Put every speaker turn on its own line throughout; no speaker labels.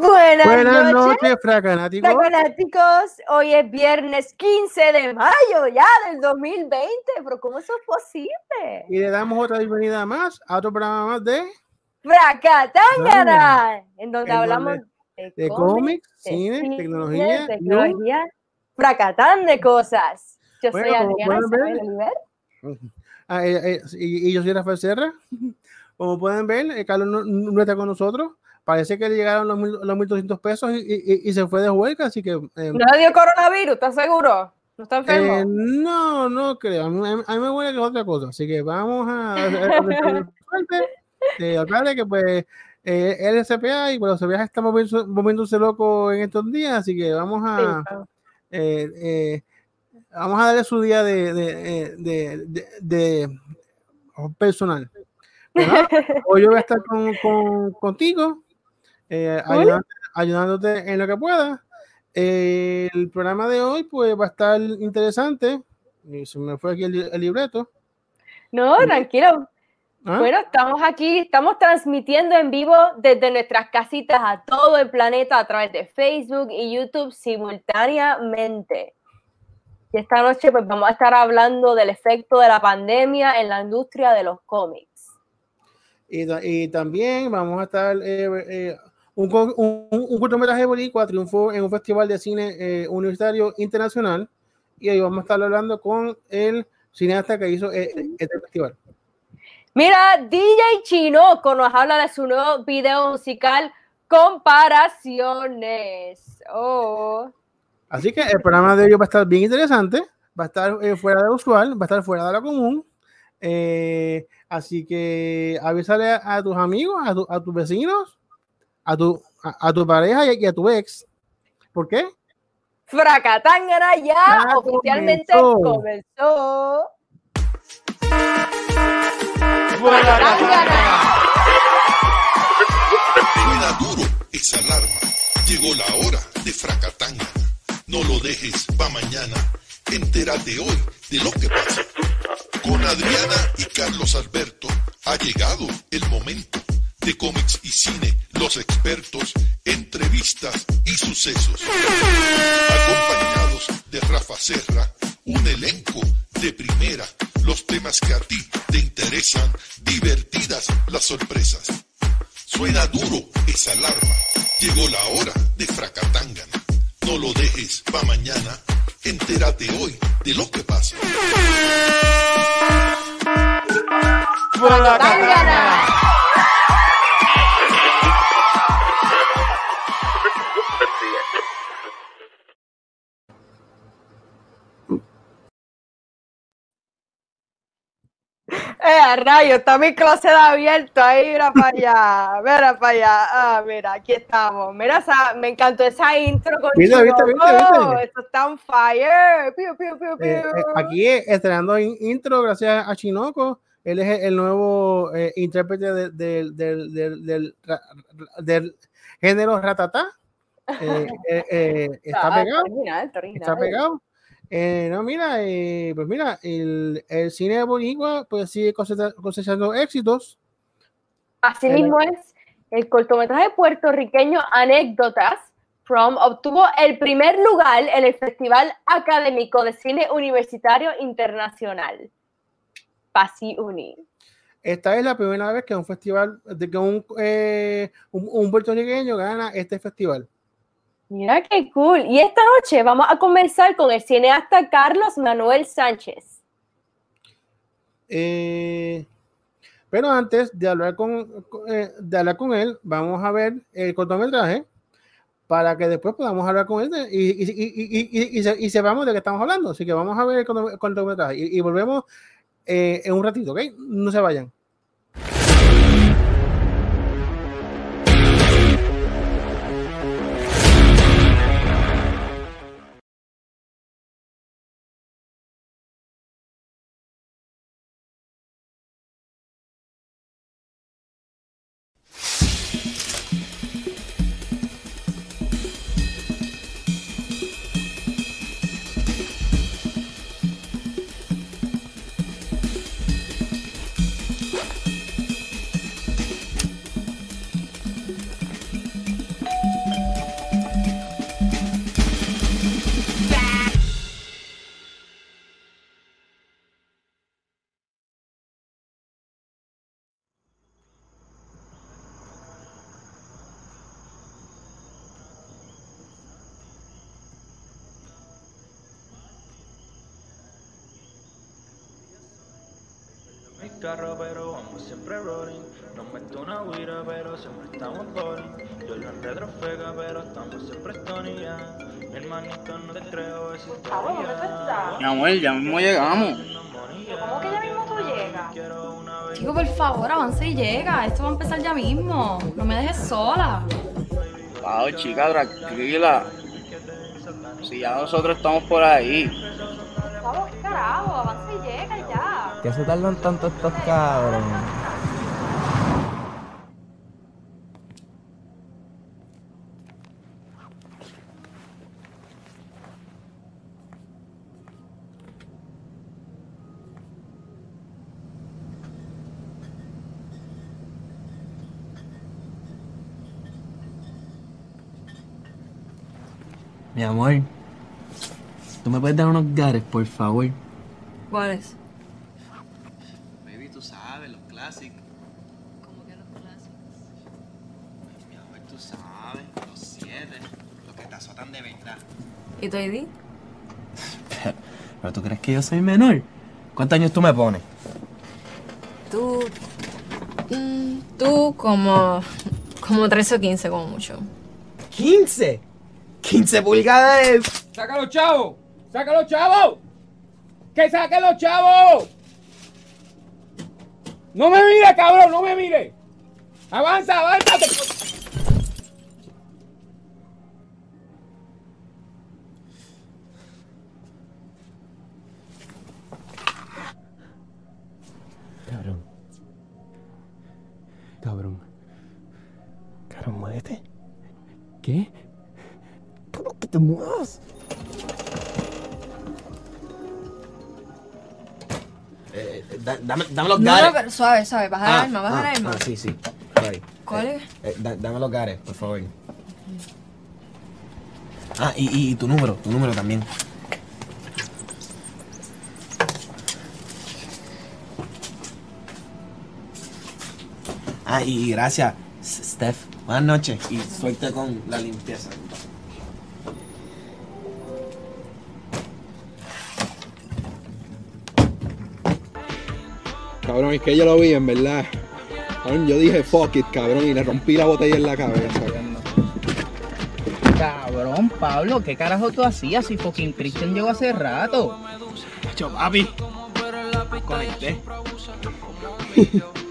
Buenas,
Buenas
noches,
noches, fracanáticos.
fanáticos. Hoy es viernes 15 de mayo ya del 2020, pero ¿cómo eso es posible?
Y le damos otra bienvenida más a otro programa más de,
Fracatángara, en donde
En
hablamos
donde-
de,
de
cómics,
cine,
cine,
tecnología,
tecnología, fracatán de cosas. Yo
Bueno,
soy Adriana Isabel Oliver.
Ah, eh, eh, y, y yo soy Rafael Serra. Como pueden ver, eh, Carlos no, no está con nosotros. Parece que le llegaron los, mil- los 1.200 pesos y, y- y se fue de huelga, así que... eh,
No le dio coronavirus, ¿estás seguro? ¿No está enfermo?
eh, no, no creo. A mí, a mí me huele que es otra cosa. Así que vamos a... a- a- a-. Eh, aclare que pues eh, él es CPA y bueno, CPA está moviéndose, moviéndose loco en estos días, así que vamos
Sí,
a...
vamos.
eh, eh, vamos a darle su día de, de, de, de- de personal. Hoy yo voy a estar con, con- contigo, eh, ayudándote, ayudándote en lo que pueda. Eh, el programa de hoy pues va a estar interesante. Y se me fue aquí el, el libreto.
No, tranquilo.
¿Ah?
Bueno, estamos aquí, estamos transmitiendo en vivo desde nuestras casitas a todo el planeta a través de Facebook y YouTube simultáneamente. Y esta noche pues vamos a estar hablando del efecto de la pandemia en la industria de los cómics.
Y también vamos a estar eh, eh, un, un, un cortometraje boricua triunfó en un festival de cine eh, universitario internacional y hoy vamos a estar hablando con el cineasta que hizo eh, este festival.
Mira, DJ Chinoco nos habla de su nuevo video musical Comparaciones. Oh.
Así que el programa de hoy va a estar bien interesante, va a estar eh, fuera de lo usual, va a estar fuera de lo común. Eh, así que avísale a, a tus amigos, a, tu- a tus vecinos, a tu, a, a tu pareja y a, y a tu ex. ¿Por qué?
Fracatangana ya
Ya
oficialmente
comenzó.
comenzó.
Suena duro esa alarma. Llegó la hora de Fracatanga. No lo dejes pa' mañana. Entérate hoy de lo que pasa. Con Adriana y Carlos Alberto ha llegado el momento de cómics y cine, los expertos, entrevistas y sucesos. Acompañados de Rafa Serra, un elenco de primera, los temas que a ti te interesan, divertidas las sorpresas. Suena duro esa alarma. Llegó la hora de Fracatangana. No lo dejes pa' mañana. Entérate hoy de lo que pasa.
Fracatangana. Eh, rayo, está mi closet abierto ahí, mira para allá, mira para allá, ah, mira, aquí estamos, mira, esa, me encantó esa intro con
¿Viste, viste, viste,
esto está on fire, piu, piu, piu,
Eh, eh, aquí estrenando in- intro gracias a Chinoco. Él es el nuevo eh, intérprete de- del- del- del- del del género ratatá. Eh, eh, eh, está
Ah,
pegado.
está original.
Está pegado. Eh, no, mira, eh, pues mira, el, el cine de boricua pues sigue cosecha- cosechando éxitos.
Así
El-
mismo es, el cortometraje puertorriqueño Anécdotas From obtuvo el primer lugar en el Festival Académico de Cine Universitario Internacional. PASI Uni.
Esta es la primera vez que un festival, de que un, eh, un, un puertorriqueño gana este festival.
Mira qué cool. Y esta noche vamos a conversar con el cineasta Carlos Manuel Sánchez.
Eh, pero antes de hablar con, eh, de hablar con él, vamos a ver el cortometraje para que después podamos hablar con él de- y, y, y, se- y sepamos de qué estamos hablando. Así que vamos a ver el corto- el cortometraje y, y volvemos eh, en un ratito, ¿ok? No se vayan.
Amor, ya mismo llegamos.
¿Cómo que ya mismo tú llegas?
Chico, por favor, avanza y llega. Esto va a empezar ya mismo. No me dejes sola.
Wow, chica, tranquila. Si ya nosotros estamos por ahí.
¿qué carajo? Avanza y llega ya.
¿Qué se tardan tanto estos cabrones? Mi amor, ¿tú me puedes dar unos gares, por favor?
¿Cuáles?
Baby, tú sabes, los clásicos.
¿Cómo que los clásicos?
Mi amor, tú sabes, los siete, los que te azotan de verdad.
¿Y tu ID?
Pero, pero tú crees que yo soy menor? ¿Cuántos años tú me pones?
Tú. mm, tú como. como 13 o 15, como mucho.
¡15! ¡15 pulgadas!
¡Saca los chavos! ¡Saca los chavos! ¡Que saque los chavos! ¡No me mire, cabrón! ¡No me mire! ¡Avanza, avanza!
Cabrón. Cabrón. Cabrón, muévete. ¿Qué? ¿Cómo que te muevas? Eh, da- dame, dame los gares.
no, pero suave, suave. Baja el alma, baja
ah,
el alma.
ah, sí, sí. Sorry.
¿Cuál
Eh,
es?
eh, da- dame los gares, por favor. Ah, y, y, y tu número, tu número también. Ah, y, y gracias, Steph. Buenas noches y suerte con la limpieza.
Cabrón, es que yo lo vi, en verdad. Cabrón, yo dije fuck it, cabrón, y le rompí la botella en la cabeza.
Cabrón, Pablo, ¿qué carajo tú hacías si fucking Christian llegó hace rato?
Hecho, papi. Conecté.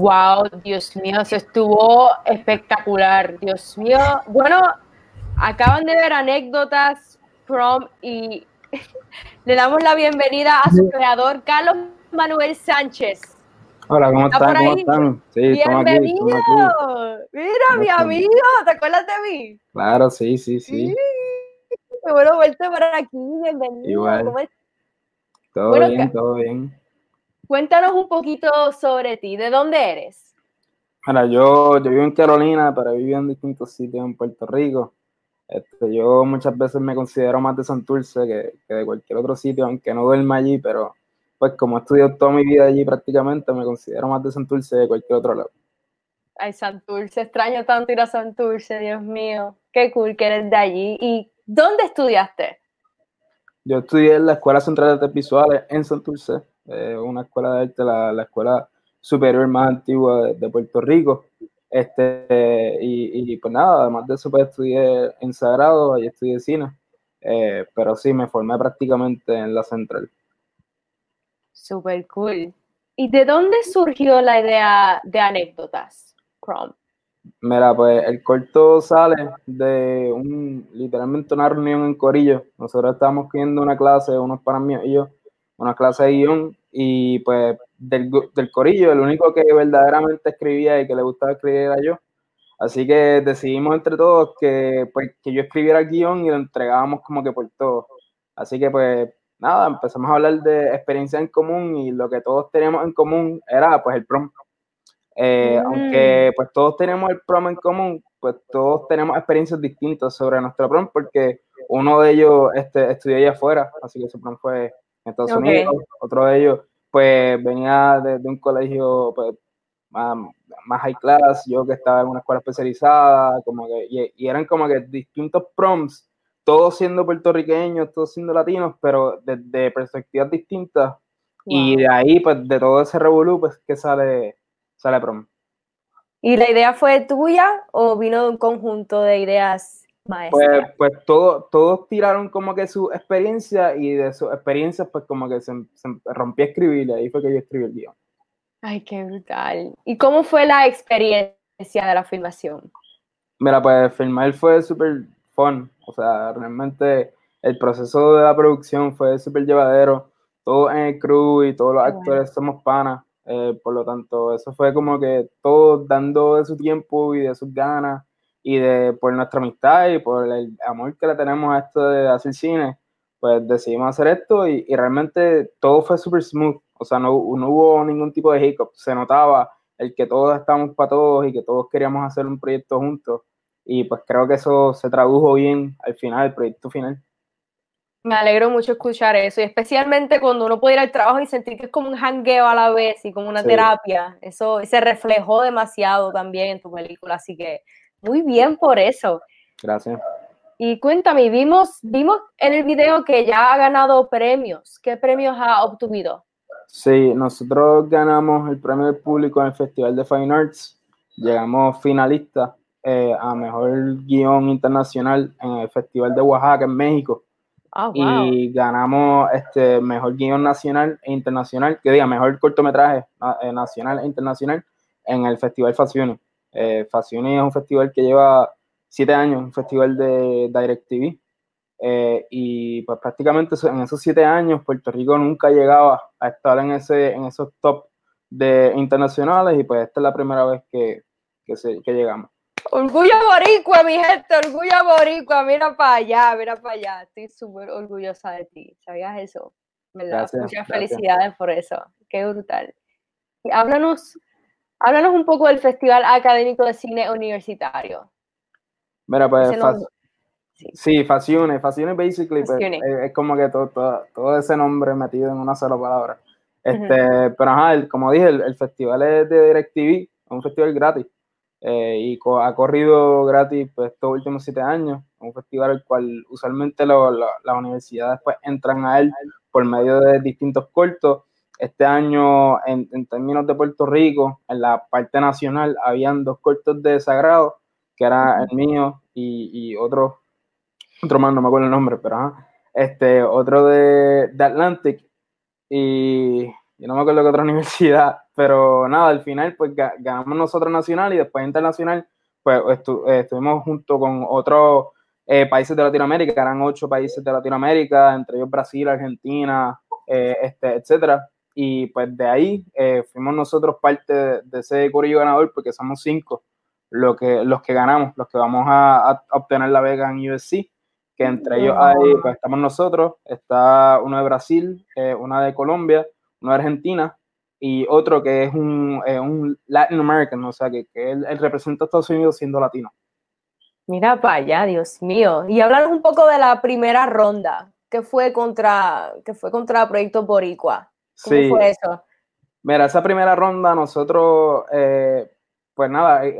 Wow, Dios mío, se estuvo espectacular, Dios mío. Bueno, acaban de ver anécdotas, prom y le damos la bienvenida a su creador, Carlos Manuel Sánchez.
Hola, ¿cómo
¿Está
están? ¿Cómo están? Sí, aquí,
Bienvenido.
aquí.
Mira, mi amigo, ¿te acuerdas de mí?
Claro, sí, sí, sí.
Qué bueno verte por aquí, bienvenido.
Igual.
¿Cómo es-
Todo
Bueno,
bien, todo bien.
Cuéntanos un poquito sobre ti, ¿de dónde eres?
Mira, yo, yo vivo en Carolina, pero he vivido en distintos sitios en Puerto Rico. Este, yo muchas veces me considero más de Santurce que, que de cualquier otro sitio, aunque no duerma allí, pero pues como he estudiado toda mi vida allí prácticamente, me considero más de Santurce que de cualquier otro lado.
Ay, Santurce, extraño tanto ir a Santurce, Dios mío. Qué cool que eres de allí. ¿Y dónde estudiaste?
Yo estudié en la Escuela Central de Artes Visuales en Santurce, eh, una escuela de arte, la, la escuela superior más antigua de, de Puerto Rico. Este, y, y, pues nada, además de eso, pues estudié en Sagrado, ahí estudié cine, eh, pero sí, me formé prácticamente en la central.
Super cool. ¿Y de dónde surgió la idea de anécdotas, Chrome?
Mira, pues el corto sale de un, literalmente una reunión en Corillo. Nosotros estábamos viendo una clase, unos para mí y yo, una clase de guion, y pues del, del Corillo, el único que verdaderamente escribía y que le gustaba escribir era yo. Así que decidimos entre todos que, pues, que yo escribiera el guion y lo entregábamos como que por todo. Así que pues nada, empezamos a hablar de experiencia en común y lo que todos teníamos en común era pues el prom. Eh, aunque pues todos tenemos el prom en común, pues todos tenemos experiencias distintas sobre nuestro prom porque uno de ellos este, estudió allá afuera, así que su prom fue en Estados Unidos, otro de ellos pues venía de, un colegio pues, más, high class, yo que estaba en una escuela especializada, como que, y, y eran como que distintos proms todos siendo puertorriqueños, todos siendo latinos, pero desde perspectivas distintas. Y de ahí, pues, de todo ese revolú, pues, que sale, sale prom.
¿Y la idea fue tuya o vino de un conjunto de ideas?
Pues, pues todo, todos tiraron como que su experiencia y de sus experiencias, pues, como que se, se rompió a escribir y ahí fue que yo escribí el guion.
Ay, qué brutal. ¿Y cómo fue la experiencia de la filmación?
Mira, pues filmar fue súper fun. O sea, realmente el proceso de la producción fue súper llevadero. Todo en el crew y todos los actores somos panas. Eh, por lo tanto, eso fue como que todos dando de su tiempo y de sus ganas y de por nuestra amistad y por el amor que le tenemos a esto de hacer cine, pues decidimos hacer esto y, y realmente todo fue súper smooth. O sea, no, no, hubo ningún tipo de hiccup. Se notaba el que todos estábamos para todos y que todos queríamos hacer un proyecto juntos y pues creo que eso se tradujo bien al final, el proyecto final.
Me alegro mucho escuchar eso, y especialmente cuando uno puede ir al trabajo y sentir que es como un hangueo a la vez y como una terapia. Eso se reflejó demasiado también en tu película, así que muy bien por eso.
Gracias.
Y cuéntame, vimos, vimos en el video que ya ha ganado premios. ¿Qué premios ha obtenido?
Sí, nosotros ganamos el premio del público en el Festival de Fine Arts. Llegamos finalistas eh, a mejor guion internacional en el Festival de Oaxaca en México.
Oh,
y ganamos este mejor guion nacional e internacional, que diga mejor cortometraje eh, nacional e internacional en el Festival Fascioni. Eh, es un festival que lleva siete años, un festival de DirecTV. Eh, y pues prácticamente en esos siete años Puerto Rico nunca llegaba a estar en, ese, en esos top de internacionales y pues esta es la primera vez que, que, se, que llegamos.
Orgullo boricua, mi gente, orgullo boricua, mira para allá, mira para allá. Estoy súper orgullosa de ti, ¿sabías eso? ¿Verdad? Muchas felicidades por eso, qué brutal. Háblanos, háblanos un poco del Festival Académico de Cine Universitario.
Mira, pues, sí, Facione, Facione basically, pues, es, como que todo, todo, ese nombre metido en una sola palabra. Este, Pero ajá, como dije, el, el, festival es de DirecTV, es un festival gratis. Eh, y ha corrido gratis pues, estos últimos siete años, un festival al cual usualmente las universidades pues, entran a él por medio de distintos cortos. Este año, en, términos de Puerto Rico, en la parte nacional, habían dos cortos de Sagrado, que era el mío y, otro, otro más, no me acuerdo el nombre, pero este, otro de, de Atlantic. Y yo no me acuerdo qué otra universidad, pero nada, al final pues ganamos nosotros nacional y después internacional, pues eh, estuvimos junto con otros eh, países de Latinoamérica, eran ocho países de Latinoamérica, entre ellos Brasil, Argentina, eh, este, etcétera. Y pues de ahí fuimos nosotros parte de, ese corillo ganador porque somos cinco lo que, los que ganamos, los que vamos a, obtener la beca en USC, que entre ellos hay, pues estamos nosotros, está uno de Brasil, una de Colombia, una de Argentina y otro que es un, eh, un Latin American, o sea, que, que él, representa a Estados Unidos siendo latino.
Mira para allá, Dios mío. Y hablar un poco de la primera ronda, que fue contra, que fue contra Proyecto Boricua. ¿Cómo sí. fue eso?
Mira, esa primera ronda nosotros, eh, pues nada, eh,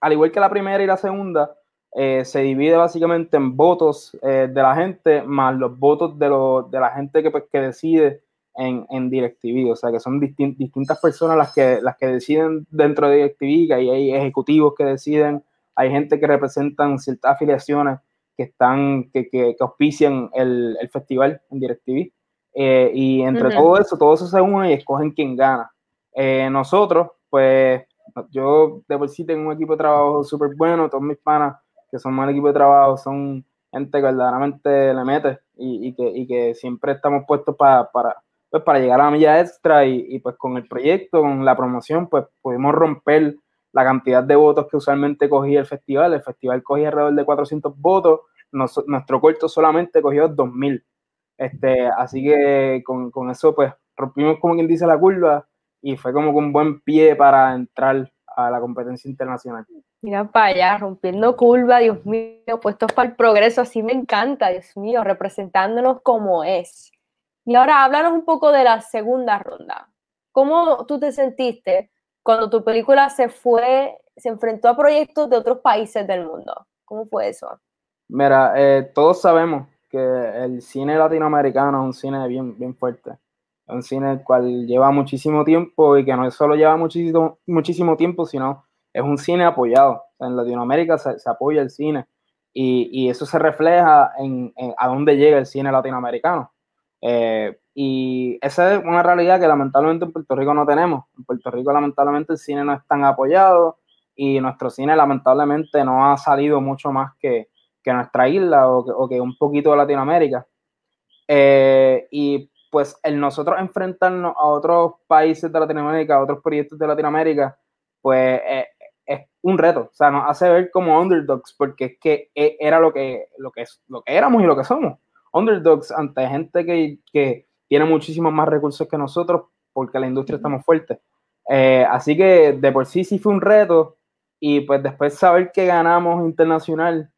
al igual que la primera y la segunda, se divide básicamente en votos de la gente más los votos de, de la gente que, pues, que decide en, en DirecTV, o sea que son distin- distintas personas las que, las que deciden dentro de DirecTV, que hay ejecutivos que deciden, hay gente que representan ciertas afiliaciones que están, que, que, que auspician el, el festival en DirecTV. Eh, y entre todo eso, todo eso se une y escogen quién gana. Eh, nosotros, pues, yo de por sí tengo un equipo de trabajo súper bueno, todos mis panas que son más equipo de trabajo son gente que verdaderamente le mete y, y que, y que siempre estamos puestos pa- para, pues, para llegar a la milla extra y, y, pues con el proyecto, con la promoción, pues pudimos romper la cantidad de votos que usualmente cogía el festival. El festival cogía alrededor de 400 votos, nos- nuestro corto solamente cogió 2000. Este, así que con, con eso pues rompimos como quien dice la curva y fue como con un buen pie para entrar a la competencia internacional.
Mira para allá, rompiendo curva, Dios mío, puestos para el progreso, así me encanta, Dios mío, representándonos como es. Y ahora háblanos un poco de la segunda ronda. ¿Cómo tú te sentiste cuando tu película se fue, se enfrentó a proyectos de otros países del mundo? ¿Cómo fue eso?
Mira, eh, todos sabemos que el cine latinoamericano es un cine bien, bien fuerte. Es un cine el cual lleva muchísimo tiempo y que no solo lleva muchísimo, muchísimo tiempo, sino es un cine apoyado. En Latinoamérica se, se apoya el cine y, y eso se refleja en, en a dónde llega el cine latinoamericano. Eh, y esa es una realidad que lamentablemente en Puerto Rico no tenemos. En Puerto Rico lamentablemente el cine no es tan apoyado y nuestro cine lamentablemente no ha salido mucho más que, que nuestra isla o que, o que un poquito de Latinoamérica. Eh, y pues el nosotros enfrentarnos a otros países de Latinoamérica, a otros proyectos de Latinoamérica, pues eh, es un reto. O sea, nos hace ver como underdogs, porque es que eh, era lo que, lo que, lo que éramos y lo que somos. Underdogs ante gente que, que tiene muchísimos más recursos que nosotros, porque la industria está muy fuerte. Eh, así que de por sí sí fue un reto, y pues después saber que ganamos internacional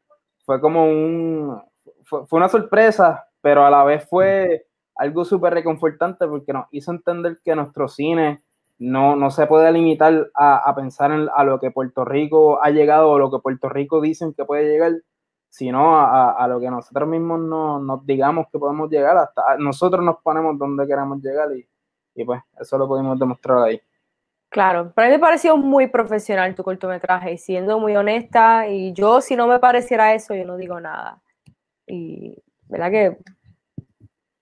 fue como un, fue, fue una sorpresa, pero a la vez fue algo súper reconfortante porque nos hizo entender que nuestro cine no, no se puede limitar a, a pensar en, a lo que Puerto Rico ha llegado o lo que Puerto Rico dicen que puede llegar, sino a, a lo que nosotros mismos no, nos digamos que podemos llegar, hasta nosotros nos ponemos donde queremos llegar y, y pues eso lo pudimos demostrar ahí.
Claro, pero a mí me pareció muy profesional tu cortometraje y siendo muy honesta, y yo si no me pareciera eso, yo no digo nada. Y, ¿verdad que?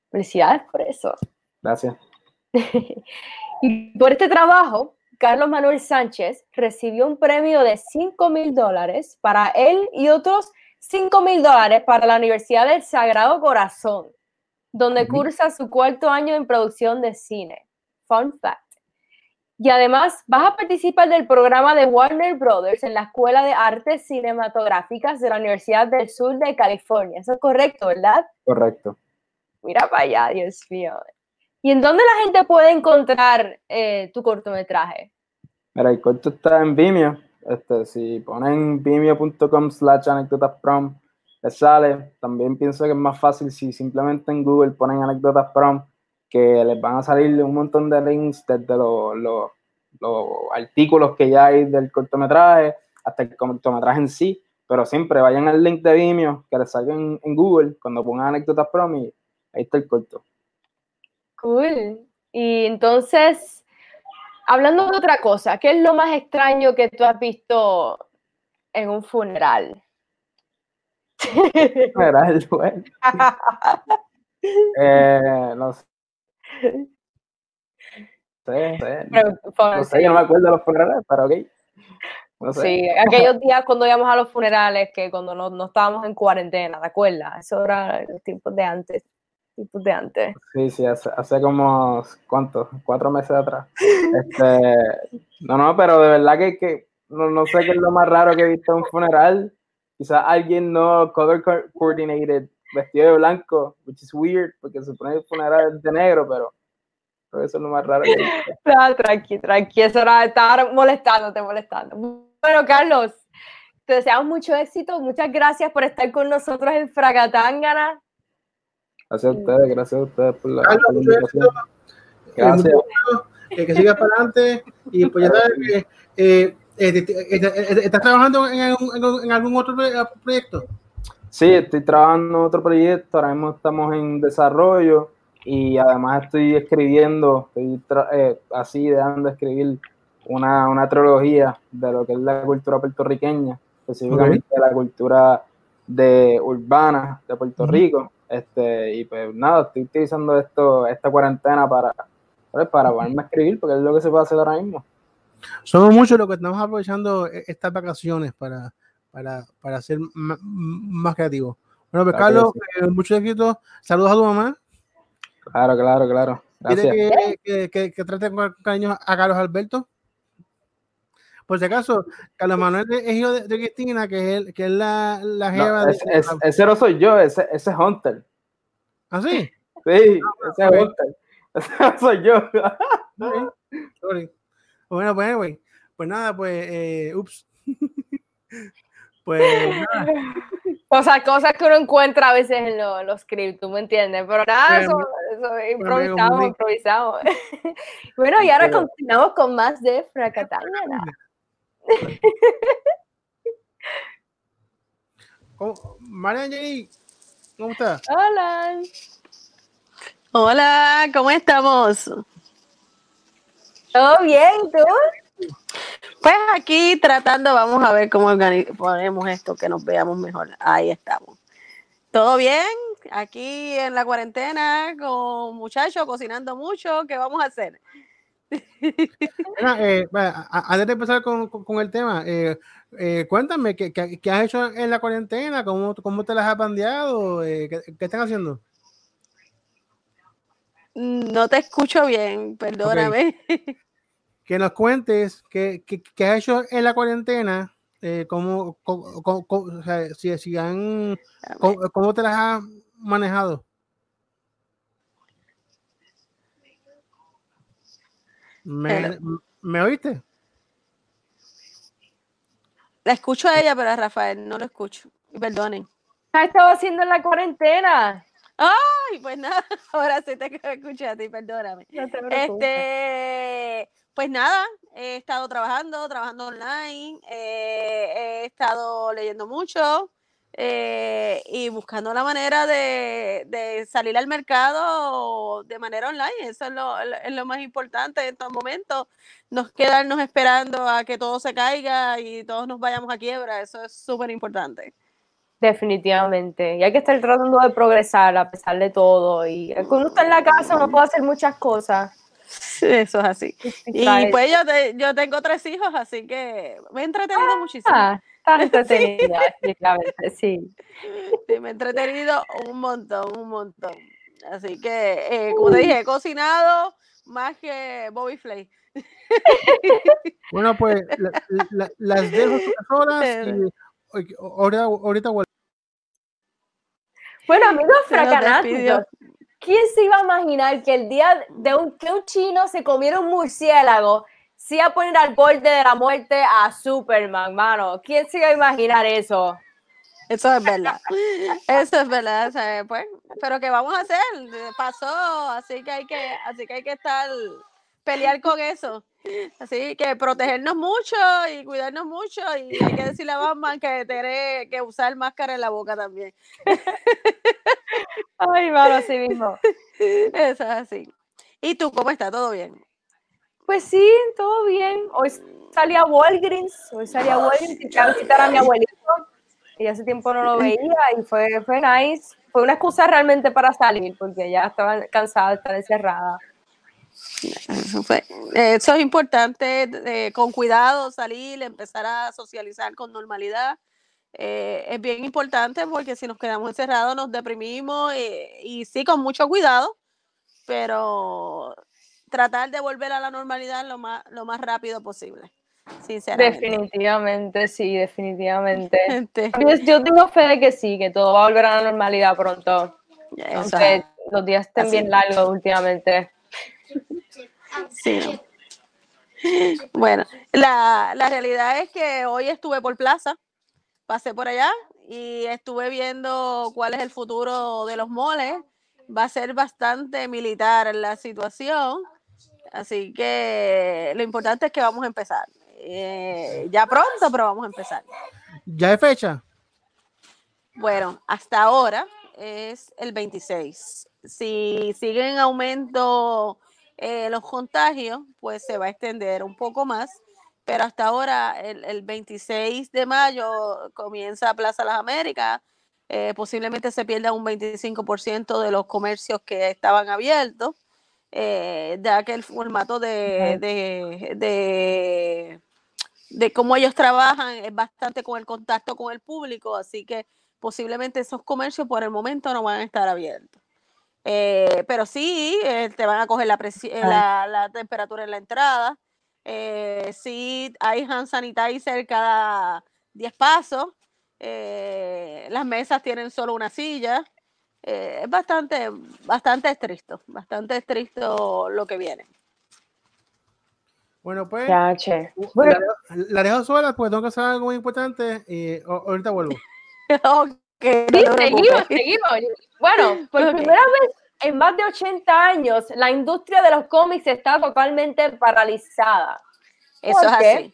Felicidades por eso.
Gracias.
y por este trabajo, Carlos Manuel Sánchez recibió un premio de 5 mil dólares para él y otros 5 mil dólares para la Universidad del Sagrado Corazón, donde cursa su cuarto año en producción de cine. Fun fact. Y además vas a participar del programa de Warner Brothers en la Escuela de Artes Cinematográficas de la Universidad del Sur de California. Eso es correcto, ¿verdad?
Correcto.
Mira para allá, Dios mío. ¿Y en dónde la gente puede encontrar eh, tu cortometraje?
Mira, el corto está en Vimeo. Este, si ponen vimeo.com slash anécdotas prom, les sale. También pienso que es más fácil si simplemente en Google ponen anécdotas prom, que les van a salir un montón de links desde los, los, los artículos que ya hay del cortometraje hasta el cortometraje en sí. Pero siempre vayan al link de Vimeo que les salga en, en Google cuando pongan anécdotas prom y ahí está el corto.
Cool. Y entonces, hablando de otra cosa, ¿qué es lo más extraño que tú has visto en un funeral?
Funeral, bueno. eh, no sé. Sé, sé.
Pero,
No sé, yo no me acuerdo de los funerales, pero ok. No sé.
Sí, aquellos días cuando íbamos a los funerales, que cuando no, no estábamos en cuarentena, ¿te acuerdas? Eso era los tiempos de antes. Tiempos de antes.
Sí, sí, hace, hace como, ¿cuántos? Cuatro meses atrás. Este, no, no, pero de verdad que, que no, no sé qué es lo más raro que he visto en un funeral. Quizás alguien no color co- coordinated, vestido de blanco, which is weird, porque se supone que el funeral es de negro, pero, pero eso es lo más raro que.
Ah, tranqui, tranqui, eso era estar molestándote, molestando. Bueno, Carlos, te deseamos mucho éxito. Muchas gracias por estar con nosotros en Fragatángana.
Gracias a ustedes, gracias a ustedes por la,
Carlos,
por la
mucho
invitación. Gracias.
Eh, que sigas para adelante y pues ya sabes que eh, eh, ¿Estás trabajando en algún, en algún- en algún otro proye- proyecto?
Sí, estoy trabajando en otro proyecto, ahora mismo estamos en desarrollo y además estoy escribiendo, estoy eh, así ideando escribir una, una trilogía de lo que es la cultura puertorriqueña, específicamente la cultura de urbana de Puerto. Rico. Este, y pues nada, estoy utilizando esto, esta cuarentena para, pues, para ponerme a escribir, porque es lo que se puede hacer ahora mismo.
Somos muchos los que estamos aprovechando e- estas vacaciones para, para, para ser más creativos. Bueno, pues
Claro
Carlos, eh, mucho éxito. Saludos a tu mamá.
Claro, claro, claro. Gracias.
que, que, que, que trate con cariño a Carlos Alberto. Por si acaso, Carlos Manuel es hijo de, de Cristina, que es, el- que es la, la
No,
jeva de.
ese, no soy yo, ese, ese es Hunter.
¿Ah, sí?
Sí, ese es
ok.
Hunter. Ese soy yo.
Sorry. Bueno, pues, anyway, pues nada, pues, eh, ups. pues nada.
Cosas, cosas que uno encuentra a veces en, lo- en los scripts, ¿tú me entiendes? Pero nada,
Pero-
eso, eso
me
improvisamos, bueno, y ahora
Pero-
continuamos con más de Fracatangana.
¿Cómo- María Angeli, ¿cómo estás?
Hola.
Hola, ¿cómo estamos?
¿Todo bien, tú?
Pues aquí tratando, vamos a ver cómo ponemos esto, que nos veamos mejor. Ahí estamos. ¿Todo bien? Aquí en la cuarentena con muchachos, cocinando mucho. ¿Qué vamos a hacer?
Mira, eh, antes de empezar con, con- con el tema, eh, eh, cuéntame, ¿qué, qué, qué has hecho en la cuarentena? ¿Cómo, cómo te las has bandeado? ¿qué, qué están haciendo?
No te escucho bien, perdóname.
Que nos cuentes qué, qué, qué has hecho en la cuarentena, eh, cómo, cómo- cómo- cómo- o sea, si, si han, cómo, cómo te las has manejado. ¿Me. ¿me oíste?
La escucho a ella, pero a Rafael no lo escucho. Y Perdonen.
¿Qué estado haciendo en la cuarentena?
Ay, pues nada, ahora sí te escuché a ti, perdóname.
No te preocupes.
Este, pues nada, he estado trabajando, trabajando online, eh, he estado leyendo mucho eh, y buscando la manera de, salir al mercado de manera online. Eso es lo, más importante en estos momentos. Nos quedarnos esperando a que todo se caiga y todos nos vayamos a quiebra. Eso es súper importante.
Definitivamente. Y hay que estar tratando de progresar a pesar de todo. Y cuando uno está en la casa uno puede hacer muchas cosas.
Eso es así. Y pues yo, te- yo tengo tres hijos, así que me he entretenido muchísimo.
Ah, estás entretenida, sí.
Sí, me he entretenido un montón, un montón. Así que, eh, como te dije, he cocinado más que Bobby Flay.
Bueno, pues la- la- las dejo unas horas y oye, ahorita, ahorita vuelvo.
Bueno, amigos fracanáticos. ¿Quién se iba a imaginar que el día de un, que un chino se comiera un murciélago se iba a poner al borde de la muerte a Superman, mano? ¿Quién se iba a imaginar eso?
Eso es verdad. Eso es verdad, ¿sabes? Pues, pero ¿qué vamos a hacer? Pasó, así que hay que, así que hay que estar pelear con eso. Así que protegernos mucho y cuidarnos mucho y hay que decirle a Batman que tiene que usar máscara en la boca también.
Ay, mano, así mismo.
Eso es así. ¿Y tú cómo estás? ¿Todo bien?
Pues sí, todo bien. Hoy salí a Walgreens, hoy salí a Walgreens y a visitar a mi abuelito. Y hace tiempo no lo veía y fue, fue nice. Fue una excusa realmente para salir porque ya estaba cansada de estar encerrada.
Eso, es importante, eh, con cuidado, salir, empezar a socializar con normalidad. Eh, es bien importante porque si nos quedamos encerrados nos deprimimos eh, y sí, con mucho cuidado, pero tratar de volver a la normalidad lo más, lo más rápido posible, sinceramente.
Definitivamente, sí, definitivamente. Yo, tengo fe de que sí, que todo va a volver a la normalidad pronto. Aunque los días estén
Así.
bien largos últimamente.
Sí, ¿no? Bueno, la, la realidad es que hoy estuve por plaza, pasé por allá y estuve viendo cuál es el futuro de los moles. Va a ser bastante militar la situación, así que lo importante es que vamos a empezar. Eh, ya pronto, pero vamos a empezar.
¿Ya hay fecha?
Bueno, hasta ahora es el 26. Si siguen en aumento eh, los contagios, pues se va a extender un poco más. Pero hasta ahora, el, el 26 de mayo comienza Plaza Las Américas. eh, posiblemente se pierda un 25% de los comercios que estaban abiertos, eh, ya que el formato de, de, de, de cómo ellos trabajan es bastante con el contacto con el público, así que posiblemente esos comercios por el momento no van a estar abiertos. Eh, pero sí, eh, te van a coger la, eh, la, la temperatura en la entrada. Eh, sí, hay hand sanitizer cada 10 pasos. Eh, las mesas tienen solo una silla. Eh, es bastante, bastante estricto, bastante estricto lo que viene.
Bueno, pues.
Ya, che.
la,
Bueno,
la dejo sola porque tengo que hacer algo muy importante y ahorita vuelvo.
Ok,
sí, seguimos, seguimos. Bueno, por
Ok.
primera vez en más de 80 años, la industria de los cómics está totalmente paralizada.
Eso es
¿Por qué?
así.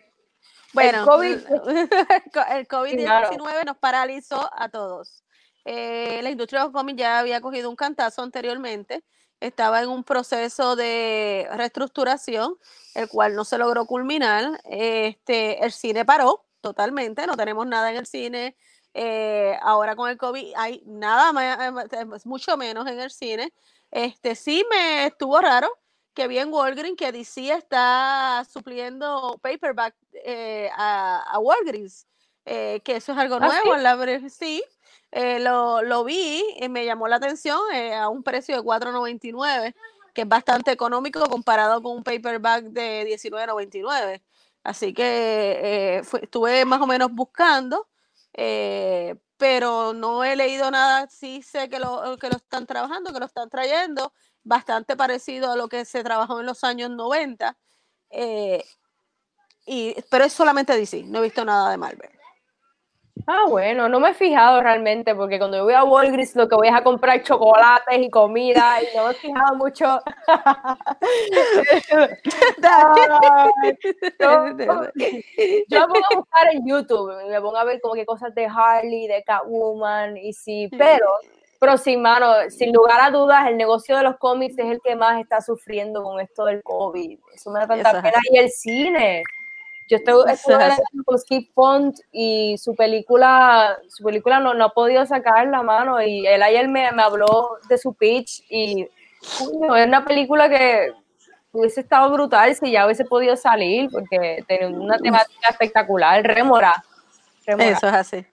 Bueno,
El COVID-
el COVID-19 nos paralizó a todos. Eh, la industria de los cómics ya había cogido un cantazo anteriormente, estaba en un proceso de reestructuración, el cual no se logró culminar. Este, el cine paró totalmente, no tenemos nada en el cine. Eh, ahora con el COVID hay nada más, eh, mucho menos en el cine. Este, sí me estuvo raro que vi en Walgreens que DC está supliendo paperback eh, a, a Walgreens, eh, que eso es algo
¿Ah,
nuevo.
sí?
la sí, lo, lo vi y me llamó la atención a un precio de $4.99, que es bastante económico comparado con un paperback de $19.99. Así que fue- estuve más o menos buscando, eh, pero no he leído nada. Sí sé que lo, que lo están trabajando, que lo están trayendo, bastante parecido a lo que se trabajó en los años 90. eh, y, pero es solamente DC, no he visto nada de Marvel.
Ah, bueno, no me he fijado realmente, porque cuando yo voy a Walgreens lo que voy es a comprar chocolates y comida y no me he fijado mucho. Ay, no, yo me pongo a buscar en YouTube, me pongo a ver como que cosas de Harley, de Catwoman, y sí, pero, pero sin mano, sin lugar a dudas, el negocio de los cómics es el que más está sufriendo con esto del COVID. Eso me da tanta pena. Y el cine. Yo estoy,
Eso
estuve
es así.
hablando con Skip Font y su película, su película no, no ha podido sacar la mano y él ayer me, me habló de su pitch y es una película que hubiese estado brutal si ya hubiese podido salir porque tiene una temática espectacular, rémora. rémora.
Eso es así.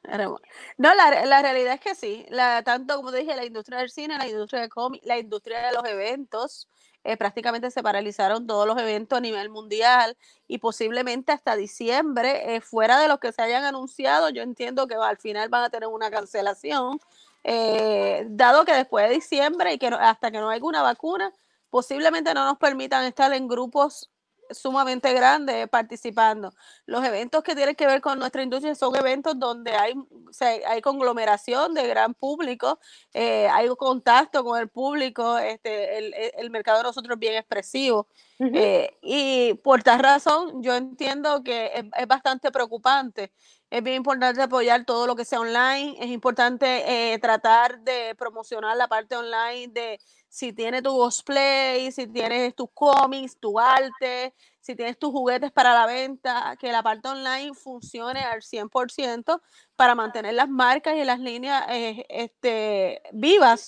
No, la, la realidad es que sí. La, tanto como te dije, la industria del cine, la industria del cómic, la industria de los eventos, eh, prácticamente se paralizaron todos los eventos a nivel mundial y posiblemente hasta diciembre, eh, fuera de los que se hayan anunciado, yo entiendo que al final van a tener una cancelación, eh, dado que después de diciembre y que hasta que no haya una vacuna, posiblemente no nos permitan estar en grupos sumamente grandes participando. Los eventos que tienen que ver con nuestra industria son eventos donde hay, o sea, hay conglomeración de gran público, eh, hay contacto con el público, este, el- el mercado de nosotros es bien expresivo. Eh, y por tal razón, yo entiendo que es, bastante preocupante. Es bien importante apoyar todo lo que sea online. Es importante eh, tratar de promocionar la parte online de si tienes tu cosplay, si tienes tus cómics, tu arte, si tienes tus juguetes para la venta, que la parte online funcione al 100% para mantener las marcas y las líneas eh, este, vivas.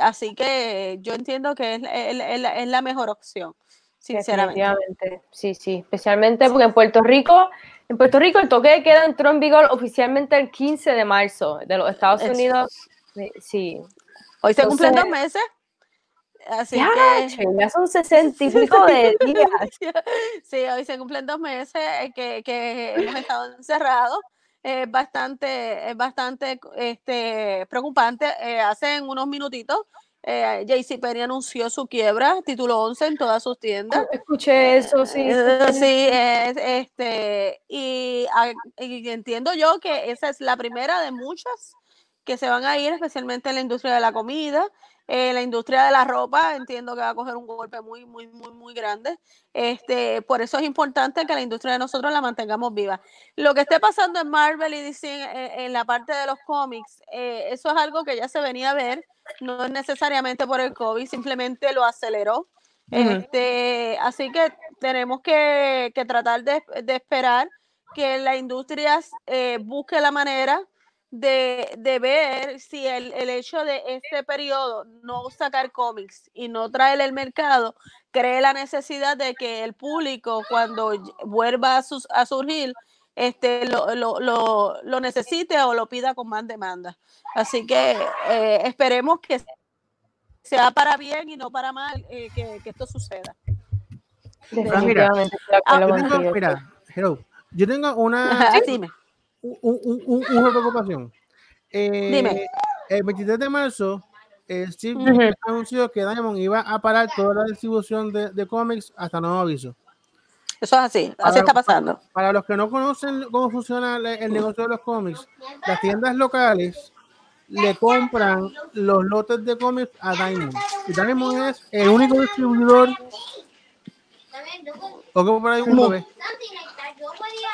Así que yo entiendo que es la mejor opción, sinceramente.
Sí, sí, especialmente porque en Puerto Rico, en Puerto Rico el toque de queda entró en vigor oficialmente el 15 de marzo de los Estados. Unidos. Sí.
Hoy se cumplen dos meses. Así
Ya,
que
ya son sesenta y pico de días.
sí, hoy se cumplen dos meses eh, que, que hemos estado encerrados. Es bastante, es bastante este, preocupante. Eh, hace unos minutitos, eh, JCPenney anunció su quiebra, título 11 en todas sus tiendas.
Escuché eso, sí.
Eh, sí, es, este, y, a- y entiendo yo que esa es la primera de muchas que se van a ir, especialmente en la industria de la comida. Eh, la industria de la ropa entiendo que va a coger un golpe muy, muy, muy, muy grande. Este, por eso es importante que la industria de nosotros la mantengamos viva. Lo que esté pasando en Marvel y DC en, en la parte de los cómics, eh, eso es algo que ya se venía a ver, no es necesariamente por el COVID, simplemente lo aceleró.
Ujú.
Este, así que tenemos que, que tratar de, de esperar que la industria eh, busque la manera de, de ver si el, el hecho de este periodo no sacar cómics y no traer el mercado cree la necesidad de que el público cuando vuelva a, sus- a surgir este, lo, lo, lo, lo necesite o lo pida con más demanda. Así que eh, esperemos que sea para bien y no para mal eh, que, que esto suceda.
Definitivamente contigo.
mira, hello, yo tengo una,
dime.
Un- un- un- una preocupación. Eh,
Dime.
El 23 de marzo, eh, Steve
Ujú.
Ditko anunció que Diamond iba a parar toda la distribución de, de cómics hasta nuevo aviso.
Eso es así,
Para-
así está pasando.
Para los que no conocen cómo funciona el, el negocio de los cómics, las tiendas locales le compran los lotes de cómics a Diamond. Y Diamond es el único distribuidor. ¿O por ahí un
Mu-
bebé?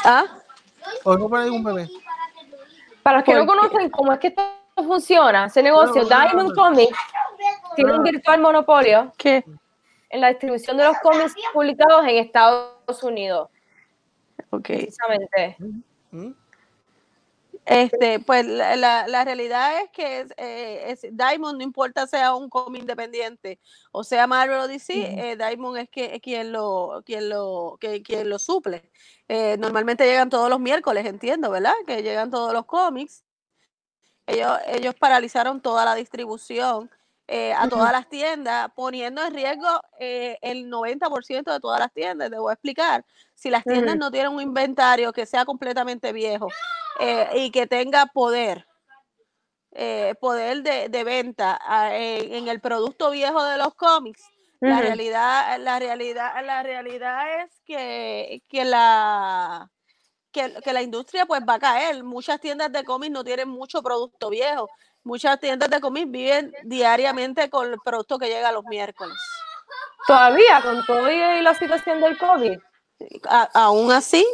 ¿Ah?
¿O por ahí un bebé?
Para los que no conocen cómo es que esto funciona, ese negocio, Diamond. Comics tiene un virtual monopolio
¿Qué?
en la distribución de los cómics publicados en Estados Unidos,
Ok.
precisamente.
¿Mm?
Este, pues la, la- la realidad es que es, eh, es- Diamond, no importa sea un cómic independiente o sea Marvel o DC, eh, Diamond es, que, es quien lo, quien lo, que, quien lo suple. Eh, normalmente llegan todos los miércoles, entiendo, ¿verdad? Que llegan todos los cómics. Ellos, ellos paralizaron toda la distribución eh, a todas las tiendas, poniendo en riesgo eh, el 90% de todas las tiendas. Te voy a explicar. Si las tiendas no tienen un inventario que sea completamente viejo eh, y que tenga poder, eh, poder de, de venta ah, en, en el producto viejo de los cómics, la realidad, la realidad, la realidad es que, que la que, que la industria pues va a caer. Muchas tiendas de cómics no tienen mucho producto viejo. Muchas tiendas de cómics viven diariamente con el producto que llega los miércoles.
Todavía, con todo y la situación del COVID.
A- aún así,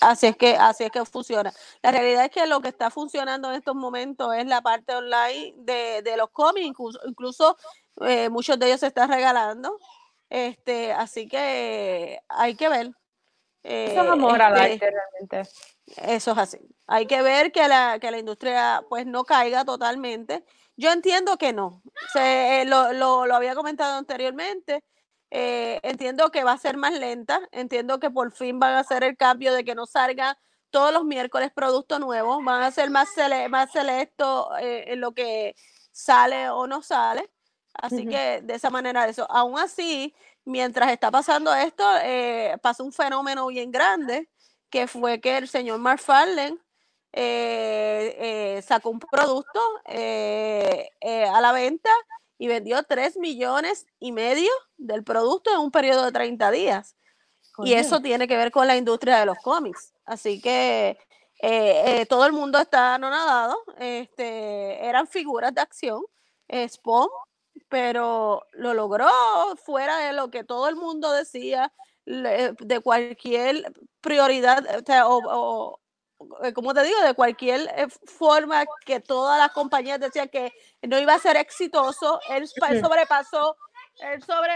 así es que así es que funciona. La realidad es que lo que está funcionando en estos momentos es la parte online de, de los cómics, incluso, incluso, eh, muchos de ellos se están regalando. Este, así que hay que ver.
Eso es
eh,
amor al
este,
arte, realmente.
Eso es así. Hay que ver que la, que la industria pues no caiga totalmente. Yo entiendo que no. Se, eh, lo, lo- lo había comentado anteriormente. Eh, entiendo que va a ser más lenta. Entiendo que por fin van a hacer el cambio de que no salga todos los miércoles producto nuevo. Van a ser más, sele- más selectos eh, en lo que sale o no sale. Así
Ujú.
que de esa manera eso. Aún así, mientras está pasando esto, eh, pasó un fenómeno bien grande que fue que el señor McFarlane eh, eh, sacó un producto eh, eh, a la venta y vendió 3 millones y medio del producto en un periodo de 30 días. Y eso tiene que ver con la industria de los cómics. Así que eh, todo el mundo está anonadado. Este, eran figuras de acción, Spawn, pero lo logró fuera de lo que todo el mundo decía, de cualquier prioridad, o sea, o, o- eh, como te digo, de cualquier eh, forma que todas las compañías decían que no iba a ser exitoso, él, sobrepasó, él sobre,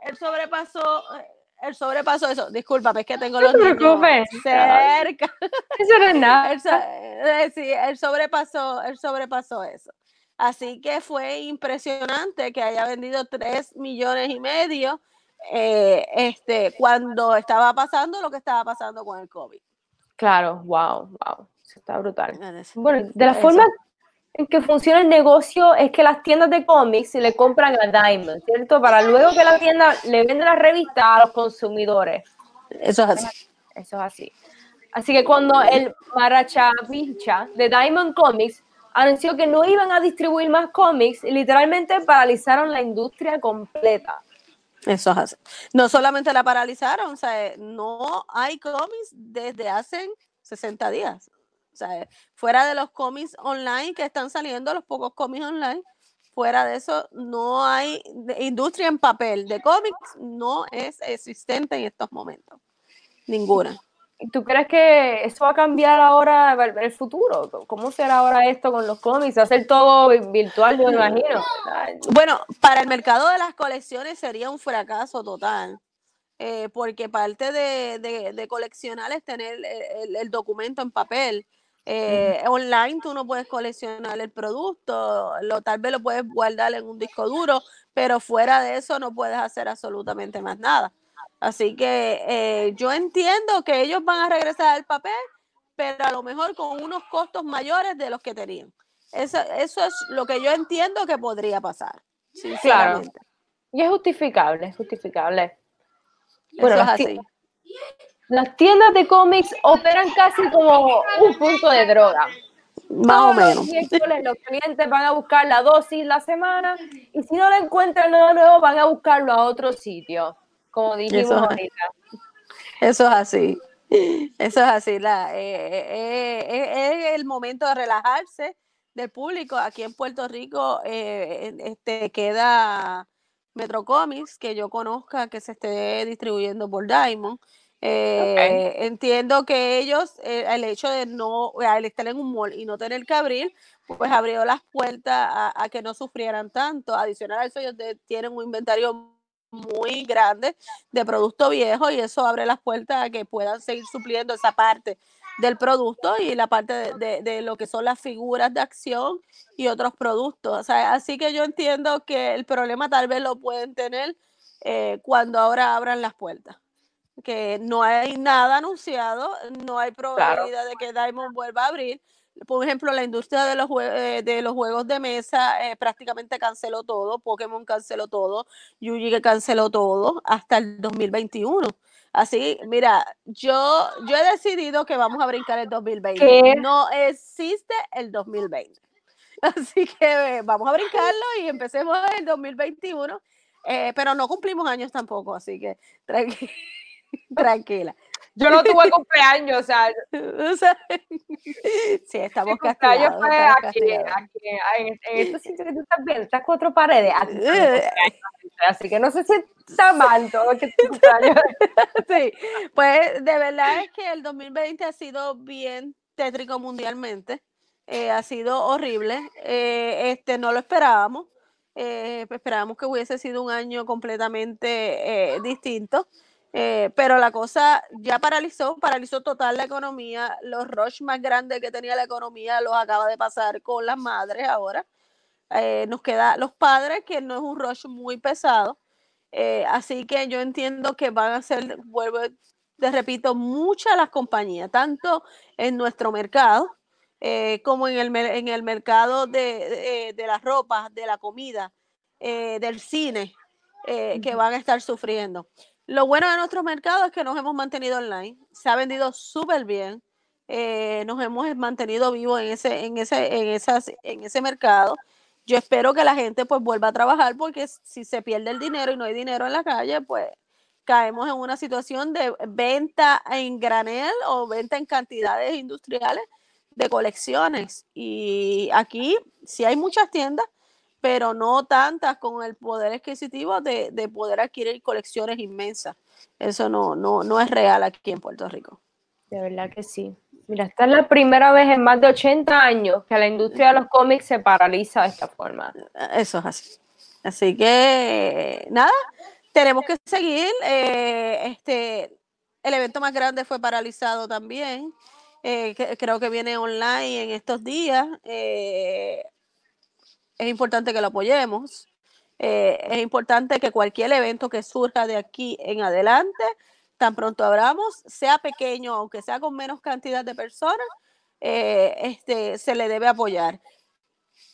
él sobrepasó, eh, él sobrepasó eso. Discúlpame, es que tengo
No
los niños cerca.
Eso no es nada.
Él, so- eh, sí, él sobrepasó, él sobrepasó eso. Así que fue impresionante que haya vendido 3 millones y medio eh, este, cuando estaba pasando lo que estaba pasando con el COVID.
Claro, wow, wow. Está brutal. Bueno, de la
Eso.
forma en que funciona el negocio es que las tiendas de cómics le compran a Diamond, ¿cierto? Para luego que la tienda le venda la revista a los consumidores.
Eso es así.
Eso es así. Así que cuando el Marachavicha de Diamond Comics anunció que no iban a distribuir más cómics, literalmente paralizaron la industria completa.
Eso es así. No solamente la paralizaron, o sea, no hay cómics desde hace 60 días. O sea, fuera de los cómics online que están saliendo, los pocos cómics online, fuera de eso, no hay industria en papel de cómics, no es existente en estos momentos. Ninguna.
¿Y ¿Tú crees que eso va a cambiar ahora el futuro? ¿Cómo será ahora esto con los cómics? ¿Va a ser todo vi- virtual, yo me imagino?
Bueno, para el mercado de las colecciones sería un fracaso total, eh, porque parte de, de- de coleccionar es tener el, el- el documento en papel. Eh, Online tú no puedes coleccionar el producto, lo, tal vez lo puedes guardar en un disco duro, pero fuera de eso no puedes hacer absolutamente más nada. Así que eh, yo entiendo que ellos van a regresar al papel, pero a lo mejor con unos costos mayores de los que tenían. Eso, eso es lo que yo entiendo que podría pasar.
Claro. Y es justificable, es justificable. Bueno,
es
las,
así.
las tiendas de cómics operan casi como un punto de droga.
Más o
los
menos.
los clientes van a buscar la dosis la semana y si no la encuentran nada nuevo van a buscarlo a otro sitio, como dijimos
Eso es-
ahorita.
Eso es así. Eso es así. La, eh, eh, eh, es el momento de relajarse del público. Aquí en Puerto Rico este, queda Metro Comics, que yo conozca que se esté distribuyendo por Diamond. Eh, Entiendo que ellos, eh, el hecho de no, al estar en un mall y no tener que abrir, pues abrió las puertas a, a que no sufrieran tanto. Adicional a eso, ellos de- tienen un inventario muy grande de producto viejo y eso abre las puertas a que puedan seguir supliendo esa parte del producto y la parte de, de- de lo que son las figuras de acción y otros productos. O sea, así que yo entiendo que el problema tal vez lo pueden tener eh, cuando ahora abran las puertas. Que no hay nada anunciado, no hay probabilidad de que Diamond vuelva a abrir. Por ejemplo, la industria de los, eh, de los juegos de mesa eh, prácticamente canceló todo, Pokémon canceló todo, Yugi que canceló todo hasta el 2021. Así, mira, yo, yo he decidido que vamos a brincar el 2020.
¿Qué?
No existe el 2020. Así que eh, vamos a brincarlo y empecemos el 2021. eh, pero no cumplimos años tampoco, así que tranqui- tranquila.
Yo no tuve cumpleaños, o sea,
sí, estamos castigados.
fue
estamos
aquí, aquí, en, en este sitio que tú estás viendo, estas cuatro paredes. aquí fue mi
Eh.
Así que no sé si está mal todo que cumpleaños.
Sí, pues de verdad es que el 2020 ha sido bien tétrico mundialmente, eh, ha sido horrible, eh, este, no lo esperábamos, eh, esperábamos que hubiese sido un año completamente eh, distinto, eh, pero la cosa ya paralizó, paralizó total la economía, los rush más grandes que tenía la economía los acaba de pasar con las madres ahora, eh, nos queda los padres, que no es un rush muy pesado, eh, así que yo entiendo que van a ser, vuelvo, te repito, muchas las compañías, tanto en nuestro mercado como en el, en el mercado de, de, de las ropas, de la comida, del cine, que van a estar sufriendo. Lo bueno de nuestro mercado es que nos hemos mantenido online, se ha vendido súper bien, eh, nos hemos mantenido vivos en ese, en, ese, en, esas, en ese mercado. Yo espero que la gente pues vuelva a trabajar porque si se pierde el dinero y no hay dinero en la calle, pues caemos en una situación de venta en granel o venta en cantidades industriales de colecciones. Y aquí sí hay muchas tiendas, pero no tantas con el poder adquisitivo de, de poder adquirir colecciones inmensas. Eso no, no, no es real aquí en Puerto Rico.
De verdad que sí. Mira, esta es la primera vez en más de 80 años que la industria de los cómics se paraliza de esta forma.
Eso es así. Así que, nada, tenemos que seguir. eh, este, el evento más grande fue paralizado también. eh, que- creo que viene online en estos días. eh, es importante que lo apoyemos. eh, es importante que cualquier evento que surja de aquí en adelante, tan pronto abramos, sea pequeño, aunque sea con menos cantidad de personas, eh, este, se le debe apoyar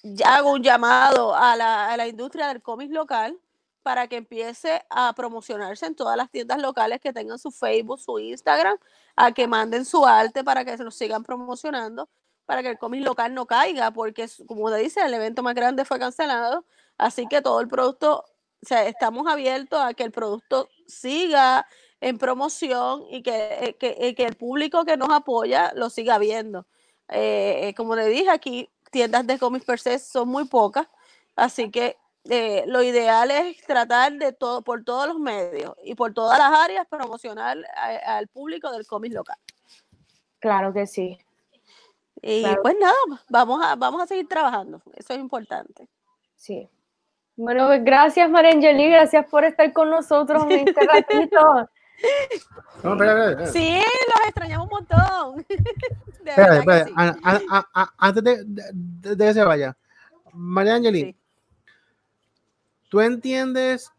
ya hago un llamado a la, industria del cómic local para que empiece a promocionarse en todas las tiendas locales que tengan su Facebook, su Instagram, a que manden su arte para que se lo sigan promocionando, para que el cómic local no caiga, porque como te dice, el evento más grande fue cancelado, así que todo el producto, o sea, estamos abiertos a que el producto siga en promoción y que, eh, eh, que el público que nos apoya lo siga viendo. Eh, como le dije, aquí tiendas de cómics per se son muy pocas Así que lo ideal es tratar de todo, por todos los medios y por todas las áreas promocionar al público del cómic local.
Claro que sí.
Y
Claro.
pues nada, vamos a, vamos a seguir trabajando. Eso es importante.
Sí. Bueno, pues gracias Mariangeli, gracias por estar con nosotros en este ratito.
No, espera, espera, espera.
Sí, los extrañamos un montón. De sí.
a- a- a- a- antes de, de- que se vaya, María Angeli, ¿tú entiendes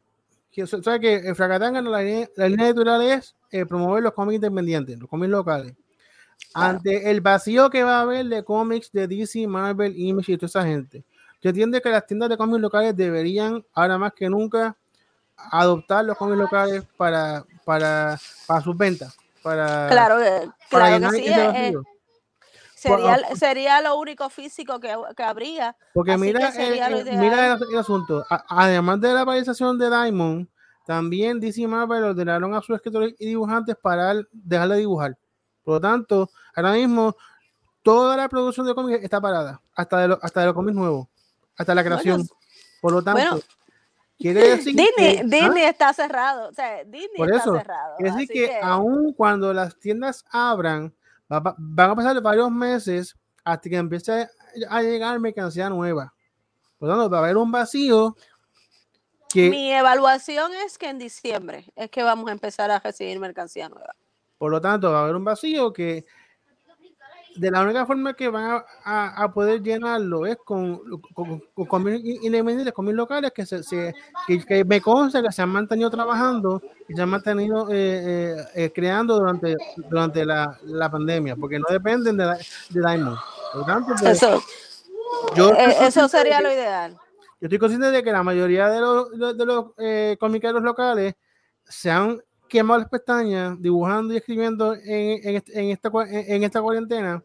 que, sabes que en Fracatanga la línea, la línea editorial es eh, promover los cómics independientes, los cómics locales? Ante el vacío que va a haber de cómics de DC, Marvel, Image y toda esa gente, ¿tú entiendes que las tiendas de cómics locales deberían, ahora más que nunca, adoptar los cómics locales para, para, para sus ventas? Para,
Claro, que-
para
claro que sí. eh,
vacío?
sería,
Por-
sería lo único físico que, que habría.
Porque mira,
que
el, mira el, el asunto. A- además de la paralización de Diamond, también DC y Marvel ordenaron a sus escritores y dibujantes parar, dejar de dibujar. Por lo tanto, ahora mismo toda la producción de cómics está parada, hasta de, lo- hasta de los cómics nuevos, hasta la
Bueno,
creación. Por lo tanto,
bueno,
quiere decir
Disney,
que, ¿ah?
Disney está cerrado. O sea, Disney
Por
está
eso,
cerrado.
quiere decir que,
que-
aun cuando las tiendas abran, va- va- van a pasar varios meses hasta que empiece a llegar mercancía nueva. Por lo tanto, va a haber un vacío que,
Mi evaluación es que en diciembre es que vamos a empezar a recibir mercancía nueva.
Por lo tanto, va a haber un vacío que de la única forma que van a, a- a poder llenarlo es con, con, con cómics independientes, cómics locales que, se, se- que, que me consta que se han mantenido trabajando y se han mantenido eh, eh, eh, creando durante, durante la, la pandemia, porque no dependen de, la- de Diamond. Por lo tanto, pues,
Eso,
yo
eh, eso sería
que-
lo ideal.
yo estoy consciente de que la mayoría de los, de, de los eh, comiqueros locales se han quemado las pestañas dibujando y escribiendo en, en, este- en esta, en, en esta cuarentena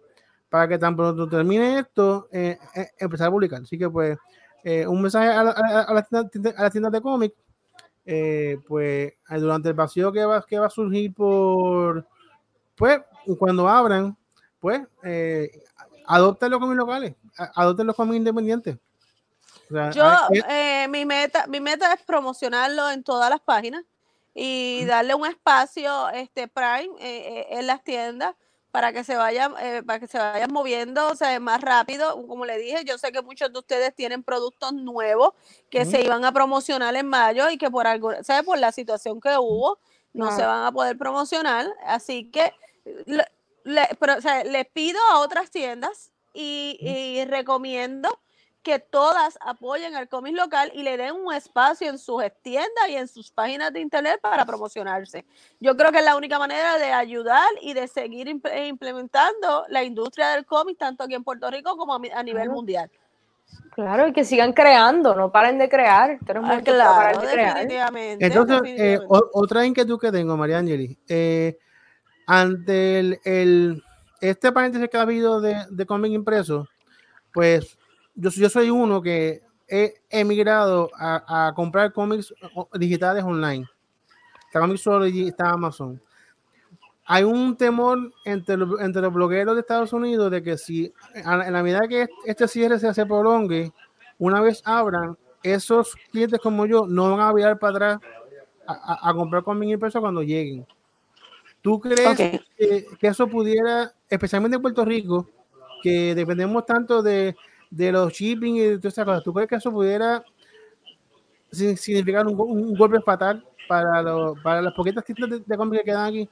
para que tan pronto termine esto, eh, eh, empezar a publicar. Así que, pues, eh, un mensaje a, la- a, las tiendas, a las tiendas de cómics, eh, pues, eh, durante el vacío que va, que va a surgir por, pues, cuando abran, pues, adopten los cómics locales, adopten los cómics independientes. O sea,
Yo,
hay-
mi meta, mi meta es promocionarlo en todas las páginas y darle un espacio este Prime eh, eh, en las tiendas para que se vayan, eh, para que se vayan moviendo, o sea, más rápido. Como le dije, yo sé que muchos de ustedes tienen productos nuevos que se iban a promocionar en mayo y que por algo, ¿sabe? por la situación que hubo, no se van a poder promocionar. Así que le, le- pero, o sea, les pido a otras tiendas y, y recomiendo que todas apoyen al cómic local y le den un espacio en sus tiendas y en sus páginas de internet para promocionarse. Yo creo que es la única manera de ayudar y de seguir imp- eh, implementando la industria del cómic tanto aquí en Puerto Rico como a, mi- a nivel
Claro.
mundial.
Claro, y que sigan creando, no paren de crear. Tenemos
Ah, claro,
de crear.
definitivamente.
Entonces, eh,
definitivamente.
o- otra inquietud que tengo, María Angeli, eh, ante el, el- este paréntesis que ha habido de, de cómic impreso, pues yo, soy- yo soy uno que he emigrado a, a comprar cómics digitales online. Está Comic y está Amazon. Hay un temor entre, entre los blogueros de Estados Unidos de que si a- en la medida que este cierre se, se prolongue, una vez abran, esos clientes como yo no van a virar para atrás a, a- a comprar cómic impreso cuando lleguen. ¿Tú crees
Ok.
que, que eso pudiera, especialmente en Puerto Rico, que dependemos tanto de, de los shipping y de todas esas cosas, ¿tú crees que eso pudiera significar un, go- un golpe fatal para, los- para las poquitas tiendas de, de cómic que quedan aquí?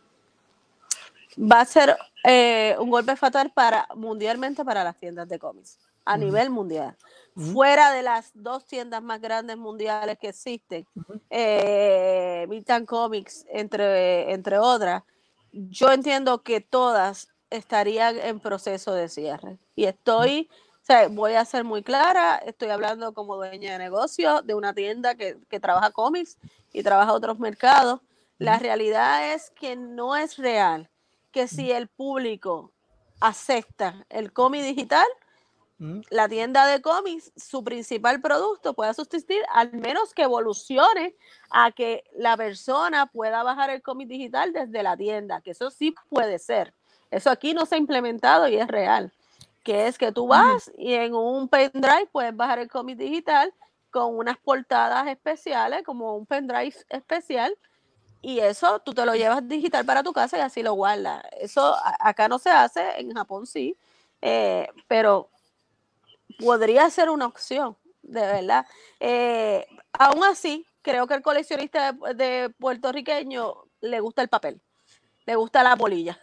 va a ser eh, un golpe fatal para mundialmente para las tiendas de cómics a nivel mundial. Fuera de las dos tiendas más grandes mundiales que existen, eh, Midtown Comics, entre, entre otras, yo entiendo que todas estarían en proceso de cierre. Y estoy, o sea, voy a ser muy clara, estoy hablando como dueña de negocio de una tienda que, que trabaja cómics y trabaja otros mercados. La realidad es que no es real que si el público acepta el cómic digital, la tienda de cómics, su principal producto pueda subsistir, al menos que evolucione a que la persona pueda bajar el cómic digital desde la tienda, que eso sí puede ser. Eso aquí no se ha implementado y es real, que es que tú vas y en un pendrive puedes bajar el cómic digital con unas portadas especiales, como un pendrive especial, y eso tú te lo llevas digital para tu casa y así lo guardas. Eso acá no se hace, en Japón sí, eh, pero podría ser una opción, de verdad. Eh, aún así, creo que el coleccionista de, de puertorriqueño le gusta el papel, le gusta la polilla.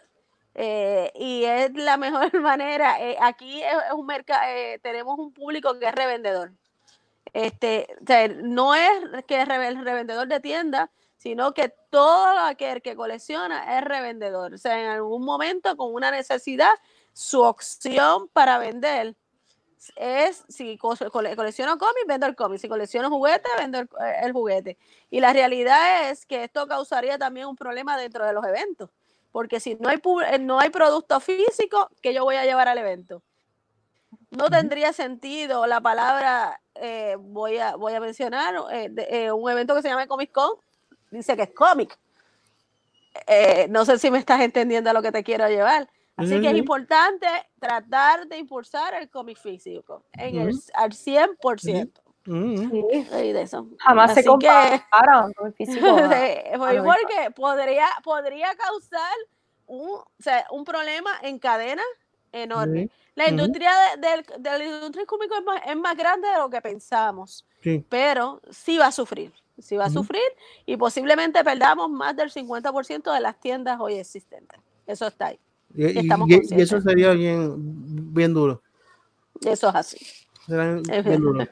Eh, y es la mejor manera. eh, aquí es, es un mercado, tenemos un público que es revendedor. Este, no es que es el revendedor de tienda, sino que todo aquel que colecciona es revendedor. O sea, en algún momento con una necesidad, su opción para vender es si co- cole- colecciono cómics, vendo el cómic, si colecciono juguetes, vendo el, eh, el juguete. Y la realidad es que esto causaría también un problema dentro de los eventos, porque si no hay, eh, no hay producto físico, que yo voy a llevar al evento? No tendría sentido la palabra, eh, voy, a, voy a mencionar eh, de- eh, un evento que se llama Comic Con, dice que es cómic. No sé si me estás entendiendo a lo que te quiero llevar. Así que es importante tratar de impulsar el cómic físico en el, al 100%.
Mm,
Sí.
De eso.
Jamás se
Así que-
compara con el físico.
porque podría, podría causar un, o sea, un problema en cadena enorme. La
industria
industria de, del- de la industria cómica es más, es más grande de lo que pensamos,
Sí.
pero sí va a sufrir, sí va a sufrir y posiblemente perdamos más del 50% de las tiendas hoy existentes. Eso está ahí.
Y, y-
estamos
y- eso sería bien, bien duro.
Eso es así.
Será
Es
bien duro.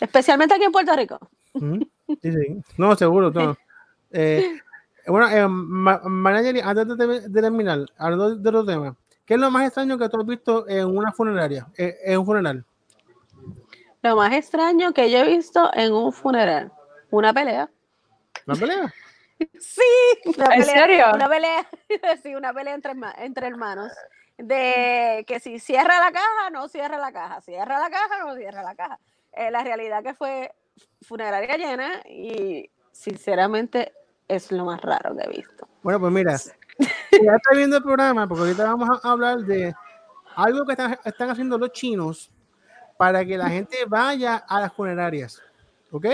Especialmente aquí en Puerto Rico.
Ujú. Sí, sí. No, seguro, no. Eh, bueno, eh, antes de, termi- de terminar, hablando de otro tema, ¿qué es lo más extraño que tú has visto en una funeraria? Eh, en un funeral.
Lo más extraño que yo he visto en un funeral, una pelea.
¿La pelea?
Sí, una
¿En
pelea,
serio?
Una pelea, sí, una pelea entre, entre hermanos. De que si cierra la caja, no cierra la caja. Cierra la caja, no cierra la caja. Eh, la realidad que fue funeraria llena y sinceramente es lo más raro que he visto.
Bueno, pues mira, ya está viendo el programa, porque ahorita vamos a hablar de algo que están, están haciendo los chinos para que la gente vaya a las funerarias. ¿Ok?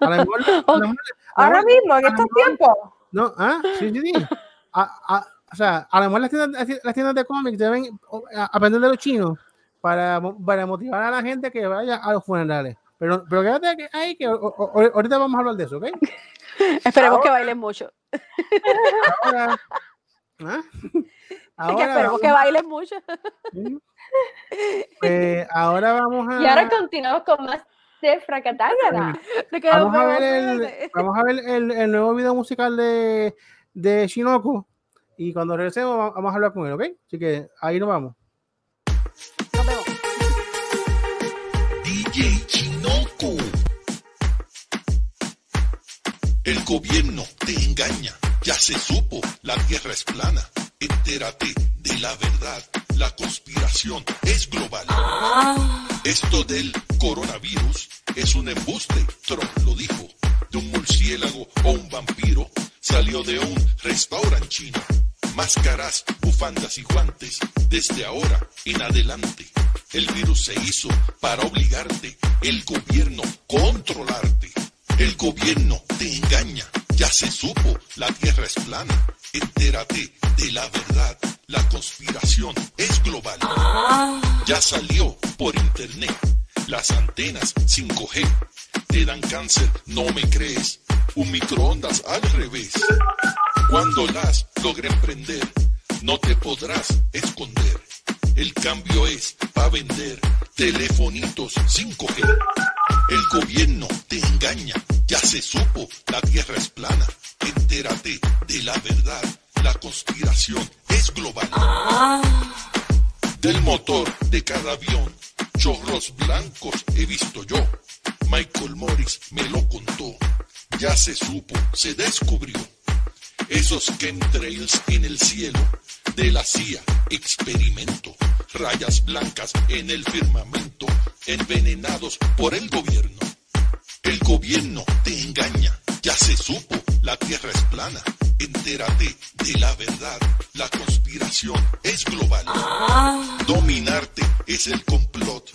A lo mejor- a mejor- a lo
Ahora
mejor-
mismo, en
a
estos tiempos.
No, ah, sí, sí, sí. A- a- o sea, a lo mejor las tiendas, las tiendas de cómics deben a- aprender de los chinos para, para motivar a la gente que vaya a los funerales. Pero, pero quédate ahí que o- o- o- ahorita vamos a hablar de eso, ¿ok?
Esperemos que bailen mucho.
Ahora, ¿ah?
que
Ahora
esperemos que
vamos-
bailen mucho.
eh, ahora vamos a
Y ahora continuamos con más de
quedó
vamos a ver el, vamos a ver el, el nuevo video musical de, de Shinoko y cuando regresemos va- vamos a hablar con él, ¿ok? Así que ahí nos vamos.
Chinoco. El gobierno te engaña, ya se supo, la tierra es plana. Entérate de la verdad, la conspiración es global. Esto del coronavirus es un embuste, Trump lo dijo. De un murciélago o un vampiro salió de un restaurante chino. Máscaras, bufandas y guantes, desde ahora en adelante. El virus se hizo para obligarte, el gobierno controlarte. El gobierno te engaña, ya se supo, la tierra es plana. Entérate de la verdad, la conspiración es global. Ya salió por internet, las antenas 5G te dan cáncer, no me crees. Un microondas al revés. Cuando las logren prender, no te podrás esconder. El cambio es para vender telefonitos 5G. El gobierno te engaña, ya se supo, la tierra es plana. Entérate de la verdad, la conspiración es global. Del motor de cada avión, chorros blancos he visto yo. Michael Morris me lo contó, ya se supo, se descubrió. Esos chemtrails en el cielo de la CIA, experimento. Rayas blancas en el firmamento, envenenados por el gobierno. El gobierno te engaña, ya se supo, la tierra es plana. Entérate de la verdad, la conspiración es global. Dominarte es el complot,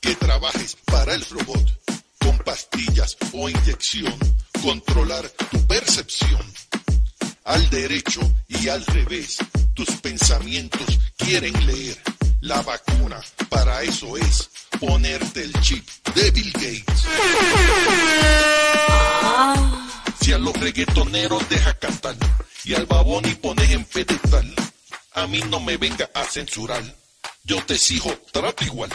que trabajes para el robot. Con pastillas o inyección, controlar tu percepción. Al derecho y al revés, tus pensamientos quieren leer. La vacuna para eso es ponerte el chip de Bill Gates. Si a los reggaetoneros dejas cantar y al baboni pones en pedestal, a mí no me venga a censurar. Yo te exijo trato igual.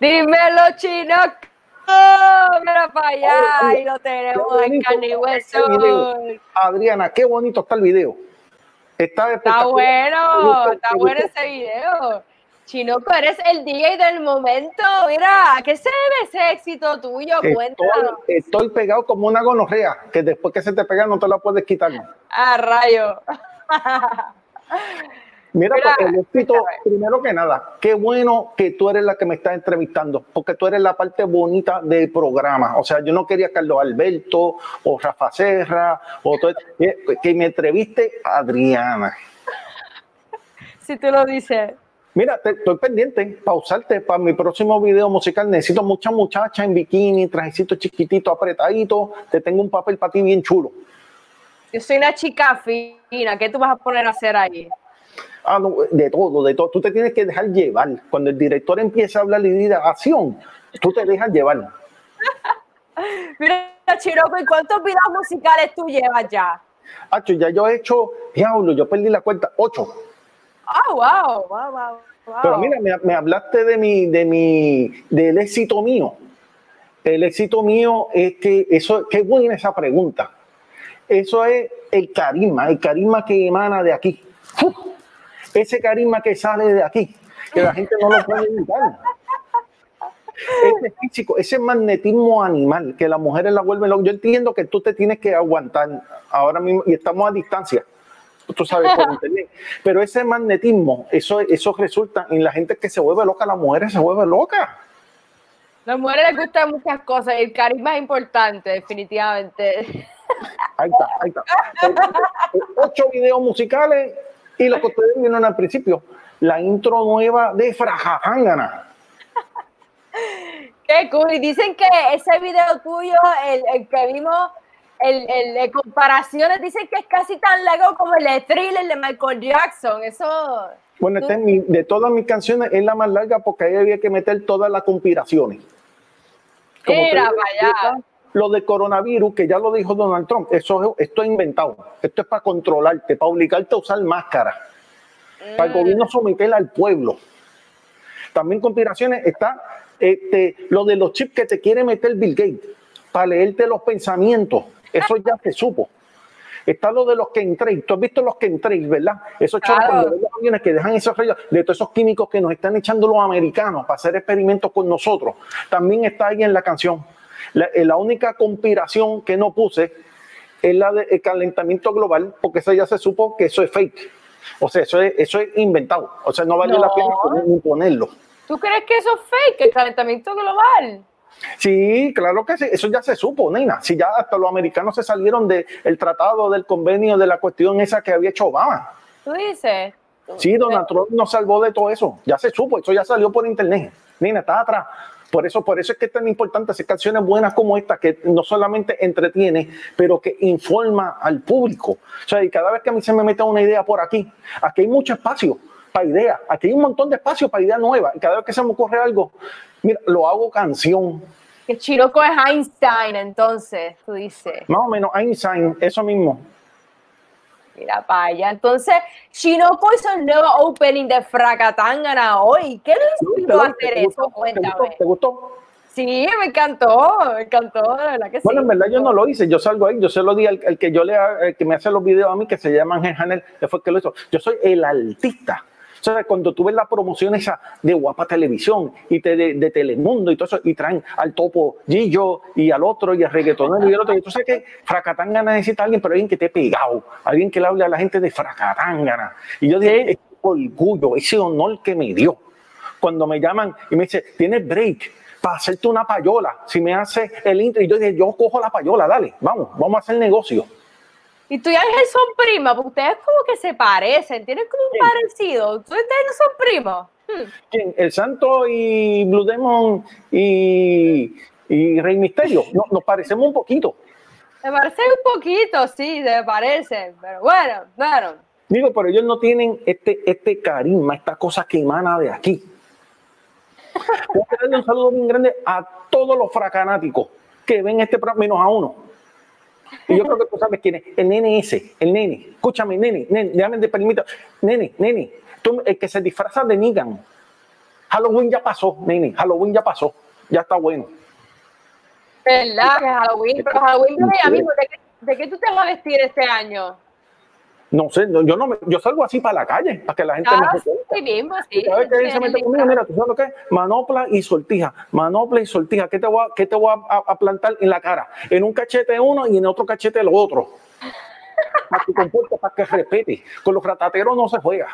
Dímelo, chino. Oh, mira para allá. Ahí lo tenemos en carne y hueso.
Adriana, qué bonito está el video. Está,
Está bueno, está bueno ese video. Chinoco, eres el DJ del momento. Mira, ¿a qué se debe ese éxito tuyo?
Estoy,
Cuéntanos.
estoy pegado como una gonorrea, que después que se te pega no te la puedes quitar.
Ah, rayo.
Mira, éxito, primero que nada, qué bueno que tú eres la que me estás entrevistando, porque tú eres la parte bonita del programa. O sea, yo no quería Carlos Alberto o Rafa Serra, o todo- eh, que me entreviste a Adriana.
Si tú lo dices.
Mira, te- estoy pendiente para usarte para mi próximo video musical. Necesito muchas muchachas en bikini, trajecito chiquitito, apretadito. Te tengo un papel para ti bien chulo.
Yo soy una chica fina. ¿Qué tú vas a poner a hacer ahí?
Ah, no, de todo, de todo. Tú te tienes que dejar llevar. Cuando el director empieza a hablar y diga acción, tú te dejas llevar.
Mira, Chiroco, ¿y cuántos videos musicales tú llevas ya?
Hacho, ya yo he hecho, diablo, yo perdí la cuenta, ocho.
Ah, wow, wow, wow, wow.
Pero mira, me, me hablaste de mi, de mi, del éxito mío. El éxito mío es que eso, qué buena esa pregunta. Eso es el carisma, el carisma que emana de aquí. ¡Uf! Ese carisma que sale de aquí, que la gente no lo puede evitar. Ese físico, ese magnetismo animal que las mujeres la vuelven loca. Yo entiendo que tú te tienes que aguantar ahora mismo y estamos a distancia. Tú sabes, por internet. Pero ese magnetismo, eso, eso resulta en la gente que se vuelve loca, las mujeres se vuelven locas.
Las mujeres les gustan muchas cosas y el carisma es importante, definitivamente.
Ahí está, ahí está. Ocho videos musicales y lo que ustedes vieron al principio, la intro nueva de Frajatangana.
Qué cool. Y dicen que ese video tuyo, el, el que vimos, el, el de comparaciones, dicen que es casi tan largo como el de Thriller de Michael Jackson. Eso.
Bueno, esta es mi- de todas mis canciones es la más larga porque ahí había que meter todas las conspiraciones. Como
Mira para allá.
Lo de coronavirus, que ya lo dijo Donald Trump, eso, es- esto es inventado. Esto es para controlarte, para obligarte a usar máscara. Para el gobierno someter al pueblo. También conspiraciones está este, lo de los chips que te quiere meter Bill Gates para leerte los pensamientos. Eso ya se supo. Está lo de los que entréis. Tú has visto los que entréis, ¿verdad? Esos chorros
Claro.
los aviones que dejan esos rayos de todos esos químicos que nos están echando los americanos para hacer experimentos con nosotros. También está ahí en la canción. La, eh, la única conspiración que no puse es la del calentamiento global, porque eso ya se supo que eso es fake. O sea, eso es, eso es inventado. O sea, no vale la pena ponerlo.
¿Tú crees que eso es fake, el calentamiento global?
Sí, claro que sí, eso ya se supo, nena. Si ya hasta los americanos se salieron del tratado, del convenio, de la cuestión esa que había hecho Obama.
¿Tú dices?
Sí, Donald Trump nos salvó de todo eso. Ya se supo, eso ya salió por internet. Nina, está atrás. Por eso, por eso es que es tan importante hacer canciones buenas como esta, que no solamente entretiene, pero que informa al público. O sea, y cada vez que a mí se me mete una idea por aquí, aquí hay mucho espacio para ideas. Aquí hay un montón de espacio para ideas nuevas. Y cada vez que se me ocurre algo, mira, lo hago canción.
Que Chiroco es Einstein, entonces, tú dices.
Más o menos, Einstein, eso mismo.
Mira para allá. Entonces, Chinoco hizo el nuevo opening de Fracatangana hoy. ¿Qué le inspiró a hacer eso? Cuéntame.
¿Te gustó?
Sí, me encantó, me encantó, de verdad que sí.
Bueno, en verdad yo no lo hice, yo salgo ahí, yo se lo di al, al que yo le que me hace los videos a mí, que se llama Ángel Janel, que fue el que lo hizo. Yo soy el artista. O sea, cuando tú ves la promoción esa de Guapa Televisión y te- de, de Telemundo y todo eso, y traen al topo Gillo y al otro y al reggaetonero y al otro, y tú sabes que Fracatangana necesita a alguien, pero alguien que esté pegado, alguien que le hable a la gente de Fracatangana. Y yo dije, ese orgullo, ese honor que me dio. Cuando me llaman y me dice, tienes break para hacerte una payola, si me hace el intro, y yo dije, yo cojo la payola, dale, vamos, vamos a hacer negocio.
Y tú y Ángel son primas, porque ustedes como que se parecen, tienen como un parecido. ¿Ustedes no son primos? Hmm.
¿Quién? El Santo y Blue Demon y, y Rey Misterio. No, nos parecemos un poquito.
Me parecen un poquito, sí, se parecen. Pero bueno, bueno.
Digo, pero ellos no tienen este, este carisma, esta cosa que emana de aquí. Voy a darle un saludo bien grande a todos los fracanáticos que ven este programa, menos a uno. Y yo creo que tú sabes quién es. El nene ese, el nene. Escúchame, nene, nene, déjame te permito. Nene, nene, tú, el que se disfraza de Negan. Halloween ya pasó, nene. Halloween ya pasó. Ya está bueno.
¿Verdad? Que Halloween, pero Halloween viene ya mismo. ¿De qué, ¿De qué tú te vas a vestir este año?
No sé, no, yo no me, yo salgo así para la calle, para que la gente
Ah,
me
sí, sí mismo, sí.
Que se mete conmigo, mira, ¿tú sabes lo que es? Manopla y sortija, manopla y sortija. ¿Qué te voy a, qué te voy a, a plantar en la cara? En un cachete uno y en otro cachete el otro. Para que comporte, para que respete. Con los ratateros no se juega.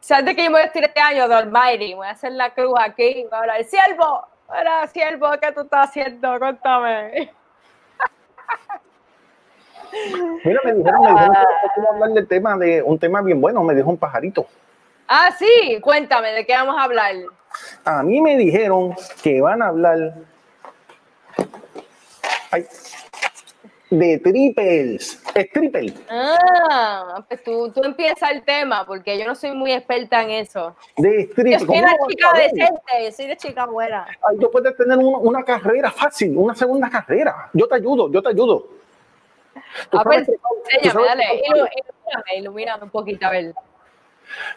¿Sabes de qué yo me voy a vestir este año? De Almighty. Voy a hacer la cruz aquí. Voy a hablar, siervo, Mira, siervo, ¿qué tú estás haciendo? Cuéntame.
Mira, me dijeron, me dijeron a hablar del tema de un tema bien bueno, me dijo un pajarito.
Ah, sí, cuéntame, ¿de qué vamos a hablar?
A mí me dijeron que van a hablar ay, de triples, triple.
Ah, pues tú, tú empieza el tema, porque yo no soy muy experta en eso.
De
Yo
triple.
soy
¿Cómo
una chica decente, yo soy de chica buena.
Ay, tú puedes tener un- una carrera fácil, una segunda carrera. Yo te ayudo, yo te ayudo.
A ver, enséñame, dale, ilumíname, ilumíname un poquito, a ver.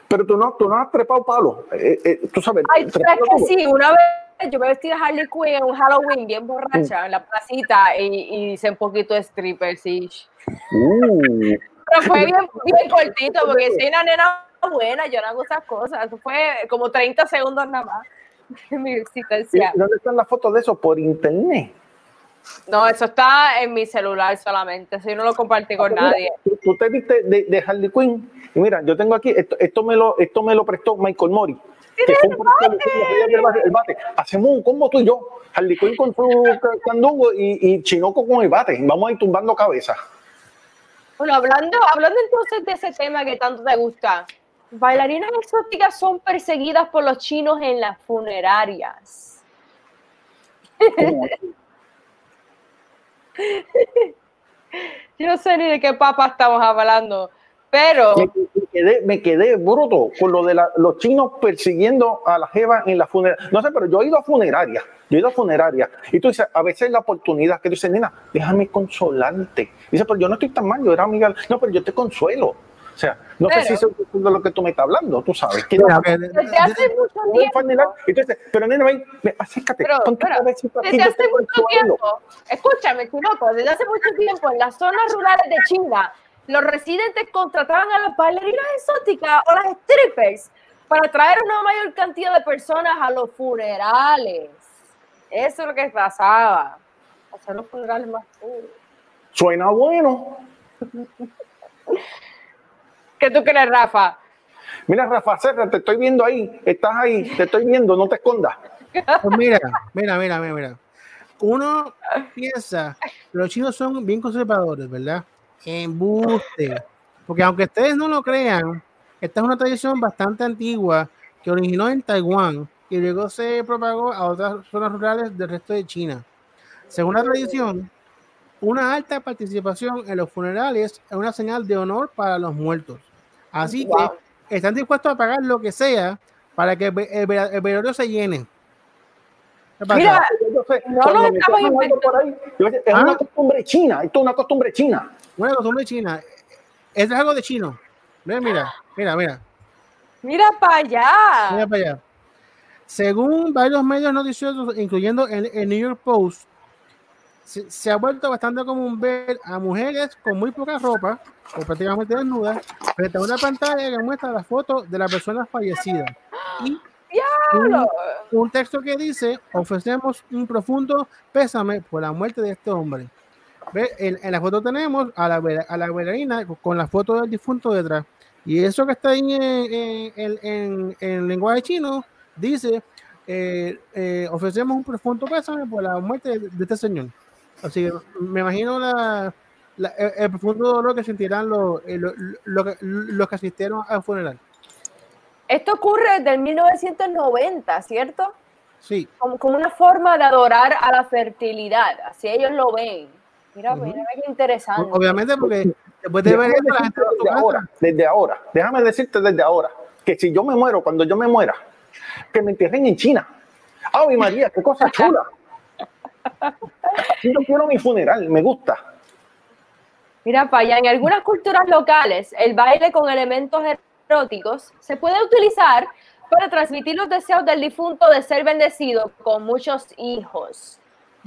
Pero tú no, tú no has trepado palo. Eh, eh, tú sabes.
Ay, sabes que sí, una vez yo me vestí de Harley Quinn en un Halloween bien borracha en la placita y, y hice un poquito de stripper, sí.
Uh.
Pero fue bien, bien cortito porque soy una nena buena, yo no hago esas cosas. Eso fue como 30 segundos nada más mi
¿Y
existencia.
¿Dónde están las fotos de eso? Por internet.
No, eso está en mi celular solamente, yo no lo compartí con
Mira,
nadie.
Tú, tú te viste de, de Harley Quinn. Y mira, yo tengo aquí, esto, esto, me, lo, esto me lo prestó Michael Mori. Que fue un el bate, el bate. Hacemos un combo tú y yo. Harley Quinn con su ca- candungo y, y Chinoco con el bate. Vamos a ir tumbando cabezas.
Bueno, hablando, hablando entonces de ese tema que tanto te gusta, bailarinas exóticas son perseguidas por los chinos en las funerarias. Yo no sé ni de qué papa estamos hablando, pero
Me, quedé, me quedé bruto con lo de la- los chinos persiguiendo a la jeva en la funeraria. No sé, pero yo he ido a funeraria. Yo he ido a funeraria. Y tú dices, a veces la oportunidad que tú dices, nena, déjame consolarte. Dice, pero yo no estoy tan mal, yo era amiga. No, pero yo te consuelo. O sea, no sé
Pero-
es de lo que tú me estás hablando, tú sabes. Que
Mira,
no-
que-
desde hace mucho tiempo,
dices, pero nena, ven, acércate.
pero,
ponte
pero,
aquí,
desde hace mucho tiempo, escúchame, Chinoco, desde hace mucho tiempo en las zonas rurales de China, los residentes contrataban a las bailarinas exóticas o las strippers para traer una mayor cantidad de personas a los funerales. Eso es lo que pasaba. Hacer los funerales más cool.
Suena bueno.
¿Qué tú crees, Rafa?
Mira, Rafa, Serra, te estoy viendo ahí. Estás ahí, te estoy viendo, no te escondas.
Pues mira, mira, mira, mira, mira. Uno piensa que los chinos son bien conservadores, ¿verdad? Embuste. Porque aunque ustedes no lo crean, esta es una tradición bastante antigua que originó en Taiwán y luego se propagó a otras zonas rurales del resto de China. Según la tradición, una alta participación en los funerales es una señal de honor para los muertos. Así
Wow.
que están dispuestos a pagar lo que sea para que el, ve- el ve- el velorio se llene.
Mira,
Yo sé,
No
me
estamos
por ahí, yo sé, es
¿Ah?
una costumbre china, esto es una costumbre china.
Una costumbre china. Esto es algo de chino. Mira, mira, mira, mira.
Mira para allá.
Mira para allá. Según varios medios noticiosos, incluyendo el, el New York Post, se, se ha vuelto bastante común ver a mujeres con muy poca ropa, o prácticamente desnudas, frente a una pantalla que muestra las fotos de la persona fallecida. Y un, un texto que dice, ofrecemos un profundo pésame por la muerte de este hombre. Ve, En, en la foto tenemos a la, a la bailarina con- la foto del difunto detrás. Y eso que está ahí en, en- en- en- en lenguaje chino dice, eh, eh, ofrecemos un profundo pésame por la muerte de, de este señor. Así que me imagino la, la- el, el profundo dolor que sentirán los, eh, los que asistieron al funeral.
Esto ocurre desde el 1990, ¿cierto?
Sí.
Como, como una forma de adorar a la fertilidad, así ellos lo ven. Mira,
Ujú.
mira qué interesante.
Obviamente, porque después de ver esto, la gente
desde ahora, desde ahora, déjame decirte desde ahora, que si yo me muero, cuando yo me muera, que me entierren en China. ¡Ay, María, qué cosa chula! Así yo quiero mi funeral, me gusta.
Mira allá, en algunas culturas locales, el baile con elementos eróticos se puede utilizar para transmitir los deseos del difunto de ser bendecido con muchos hijos.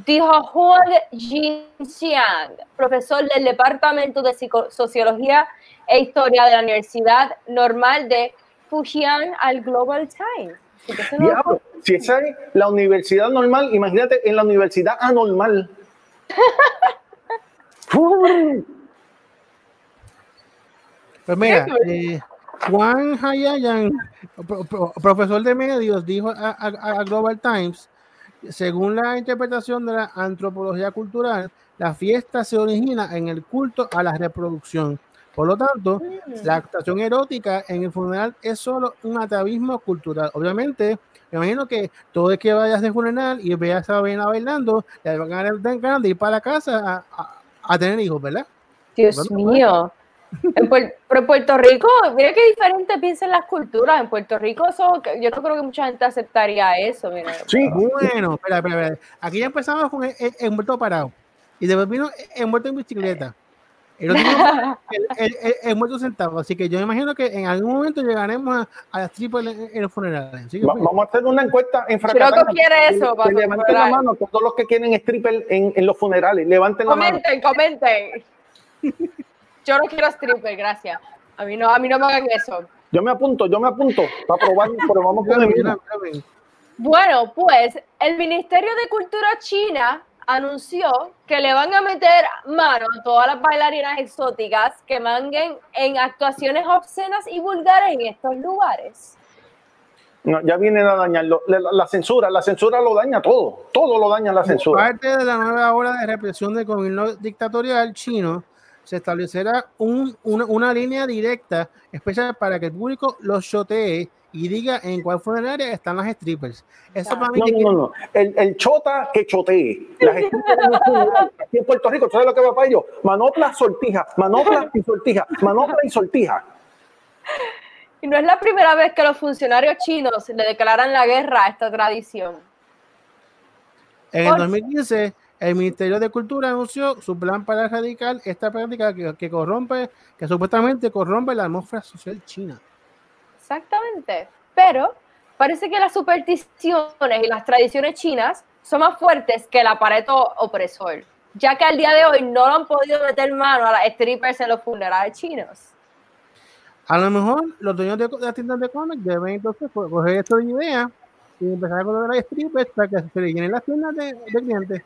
Dijo Juan Jinxiang, profesor del Departamento de Psico- Sociología e Historia de la Universidad Normal de Fujian al Global Times. No-
Diablo, si esa es la universidad normal, imagínate en la universidad anormal.
Pues mira, eh, Juan Hayayan, pro- pro- profesor de medios, dijo a, a- a Global Times, según la interpretación de la antropología cultural, la fiesta se origina en el culto a la reproducción. Por lo tanto, la actuación erótica en el funeral es solo un atavismo cultural. Obviamente, me imagino que todo el que vaya a hacer funeral y vea a esa vena bailando, le van a dar ganas de ir para la casa a, a- a tener hijos, ¿verdad?
Dios
Bueno,
mío. En Puer- pero en Puerto Rico, mira qué diferente piensan las culturas. En Puerto Rico, eso, yo no creo que mucha gente aceptaría eso. Mira.
Sí. Bueno, espera, espera, espera. Aquí ya empezamos con el, el- parado. Y después vino el muerto en bicicleta. El, otro el, el- el- el muerto sentado. Así que yo me imagino que en algún momento llegaremos a, a las triples en, en los funerales.
Va-
pues,
vamos a hacer una encuesta en
Chiroco
Fracatán.
quiere eso
Que- que levanten la mano todos los que quieren stripper en, en los funerales. Levanten la mano.
Comenten, comenten. Yo no quiero stripper, gracias. A mí no, a mí no me hagan eso.
Yo me apunto, yo me apunto para probar, pero vamos con el mismo.
Bueno, pues el Ministerio de Cultura China anunció que le van a meter mano a todas las bailarinas exóticas que manguen en actuaciones obscenas y vulgares en estos lugares.
No, ya vienen a dañarlo. La, censura, la censura lo daña todo. Todo lo daña la
como
censura.
parte de la nueva ola de represión del gobierno dictatorial chino, se establecerá un- una, una línea directa especial para que el público los shotee y diga en cuál funeraria están las strippers. Eso para mí
No,
que-
no, no, no. El, el chota que chotee. Las strippers en un funeral, aquí en Puerto Rico, ¿sabes lo que va para ellos? Manopla, sortija, manopla y sortija, manopla y sortija.
Y no es la primera vez que los funcionarios chinos le declaran la guerra a esta tradición.
En el
Por-
2015, el Ministerio de Cultura anunció su plan para erradicar esta práctica que, que corrompe, que supuestamente corrompe la atmósfera social china.
Exactamente. Pero parece que las supersticiones y las tradiciones chinas son más fuertes que el aparato opresor, ya que al día de hoy no lo han podido meter mano a las strippers en los funerales chinos.
A lo mejor los dueños de, las tiendas de cómics deben entonces co- coger esto de idea y empezar a colocar las strippers para que se le llenen las tiendas de, de clientes.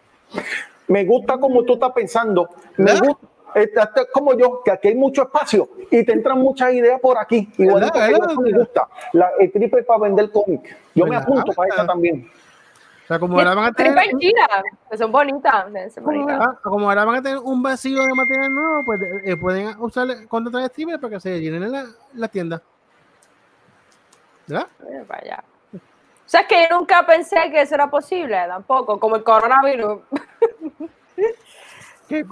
Me gusta como tú estás pensando. Me gusta. Estás como yo, que aquí hay mucho espacio y te entran muchas ideas por aquí.
¿Verdad?
eso me gusta. La, el triple para vender cómic. Yo me
¿Verdad?
apunto para esa también.
O sea, como ahora van a tener,
que son bonitas. ser bonitas.
ah, como ahora van a tener un vacío de material nuevo, pues eh, pueden usar contratar strippers para que se llenen la, la tienda. ¿Verdad?
Allá. O sea, es que yo nunca pensé que eso era posible, tampoco, como el coronavirus.
Que-.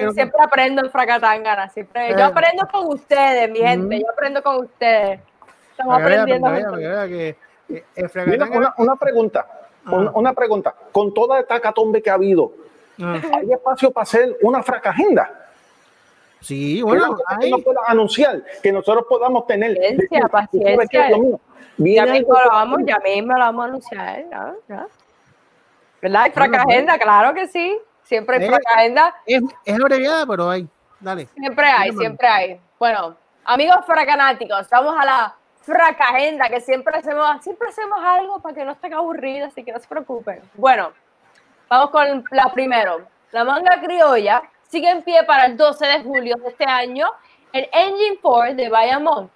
Yo siempre aprendo en Fracatangana, siempre.
Eh.
Yo aprendo con ustedes, mi gente, yo aprendo con ustedes. Estamos aprendiendo.
que que, eh,
Mira, una, una pregunta. Una, una pregunta. Con toda esta catombe que ha habido,
Ah.
¿hay espacio para hacer una fracagenda?
Sí, bueno,
que no anunciar, que nosotros podamos tener.
Paciencia,
Decir, ¿tú sabes
paciencia. Ya mismo lo vamos, ya mismo lo vamos a anunciar, ¿no? ¿no? ¿Verdad? Hay Fracagenda, claro que sí. Siempre hay
Eh,
Fracagenda.
es, es abreviada, pero hay. Dale.
Siempre hay, siempre hay. Bueno, amigos fracanáticos, vamos a la fracagenda, que siempre hacemos, siempre hacemos algo para que no estén aburridos, así que no se preocupen. Bueno, vamos con la primero. La manga criolla sigue en pie para el 12 de julio de este año, el Engine 4 de Bayamón.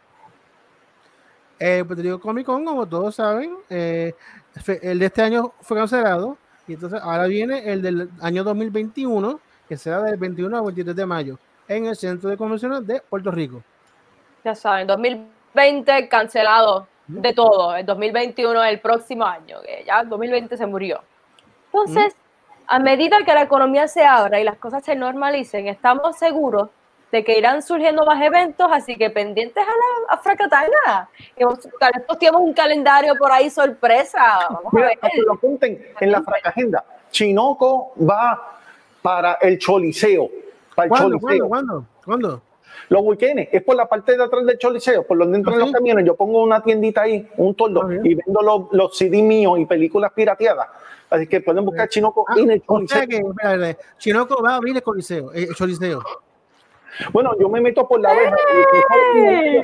El Puerto Rico Comic Con, como todos saben, eh, el de este año fue cancelado y entonces ahora viene el del año 2021 que será del 21 al 23 de mayo en el Centro de Convenciones de Puerto Rico.
Ya saben, 2020 cancelado de todo. El 2021 es el próximo año, que ya el 2020 se murió. Entonces, a medida que la economía se abra y las cosas se normalicen, estamos seguros de que irán surgiendo más eventos, así que pendientes a la a Fracatanga. A Nosotros tenemos un calendario por ahí sorpresa. Vamos a
Mira,
ver.
para que lo apunten en la fracagenda. Chinoco va para el Choliseo. Para el
¿Cuándo?
Choliseo.
¿Cuándo? ¿Cuándo? ¿Cuándo?
Los weekends es por la parte de atrás del Choliseo, por donde entran
¿Ah,
los
sí?
camiones. Yo pongo una tiendita ahí, un toldo, y vendo los, los CD míos y películas pirateadas. Así que pueden buscar Chinoco en el
Ah, O sea que, Chinoco va a abrir el Coliseo. eh, El Choliseo.
Bueno, yo me meto por la abeja.
¡Ey!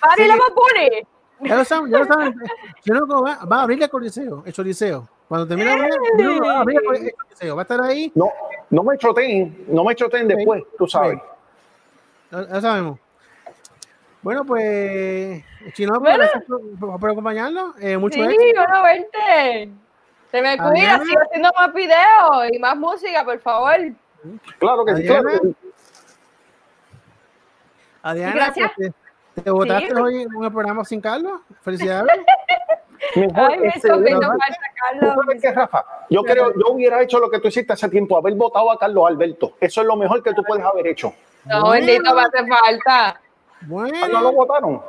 ¡Pari la Mapuni!
Ya lo saben, ya lo saben. Chinoco va, va a abrir el Coliseo, el Choliseo. Cuando termine la Chinoco va a abrir el Coliseo. Va a estar ahí.
No, no me choteen, no me choteen después, tú sabes.
Ya, ya sabemos. Bueno, pues, Chinoco,
Bueno.
gracias por, por- por acompañarnos. Eh, mucho
Sí,
éxito.
Se me cuida, sigo haciendo más videos y más música, por favor.
Claro que sí, claro.
Adriana,
Gracias.
pues, te, te votaste
Sí.
hoy en el programa sin Carlos. Felicidades.
Mejor,
Ay, me
este,
me
no,
falta,
¿Tú
Carlos.
sabes qué, Rafa? Yo creo, yo hubiera hecho lo que tú hiciste hace tiempo, haber votado a Carlos Alberto. Eso es lo mejor que tú puedes haber hecho.
No,
Bueno.
bendito, me hace falta.
Bueno,
Ah, ¿No lo votaron?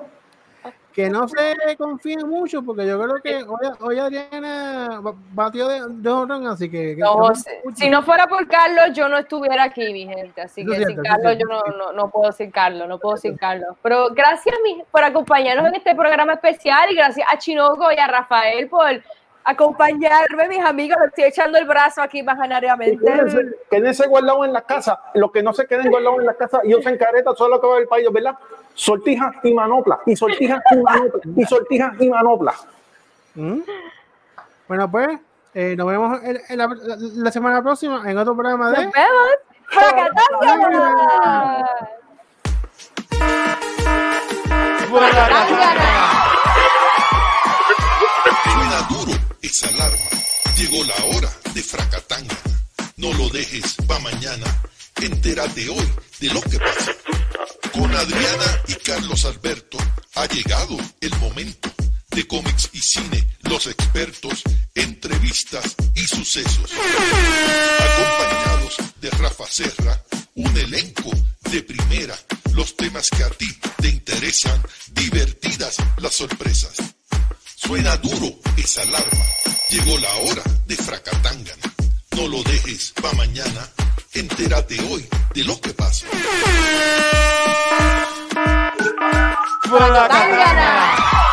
Que no se confíen mucho, porque yo creo que hoy, hoy Adriana ba- batió de, de honrón, así que. que-
No,
que
José, si no fuera por Carlos, yo no estuviera aquí, mi gente. Así que sin Carlos, yo no, no, no puedo sin Carlos, no puedo sin Carlos. Pero gracias mi- por acompañarnos en este programa especial y gracias a Chinoco y a Rafael por acompañarme, mis amigos. Estoy echando el brazo aquí imaginariamente.
Quédense, quédense guardados en la casa. Los que no se queden guardados en la casa y usen careta, eso es lo que va a ver para ellos, ¿verdad? Sortija y manopla, y sortija y manopla, y sortija y manopla.
¿Mm? Bueno, pues, eh, nos vemos la, semana próxima en otro programa de.
Nos vemos. ¡Fracatanga!
Suena duro esa alarma. Llegó la hora de Fracatanga. No lo dejes pa' mañana. Entérate hoy de lo que pasa. Con Adriana y Carlos Alberto ha llegado el momento de cómics y cine, los expertos, entrevistas y sucesos. Acompañados de Rafa Serra, un elenco de primera, los temas que a ti te interesan, divertidas las sorpresas. Suena duro esa alarma. Llegó la hora de Fracatangana. No lo dejes pa' mañana. Entérate hoy de lo que pasa.
¡Fracatanga!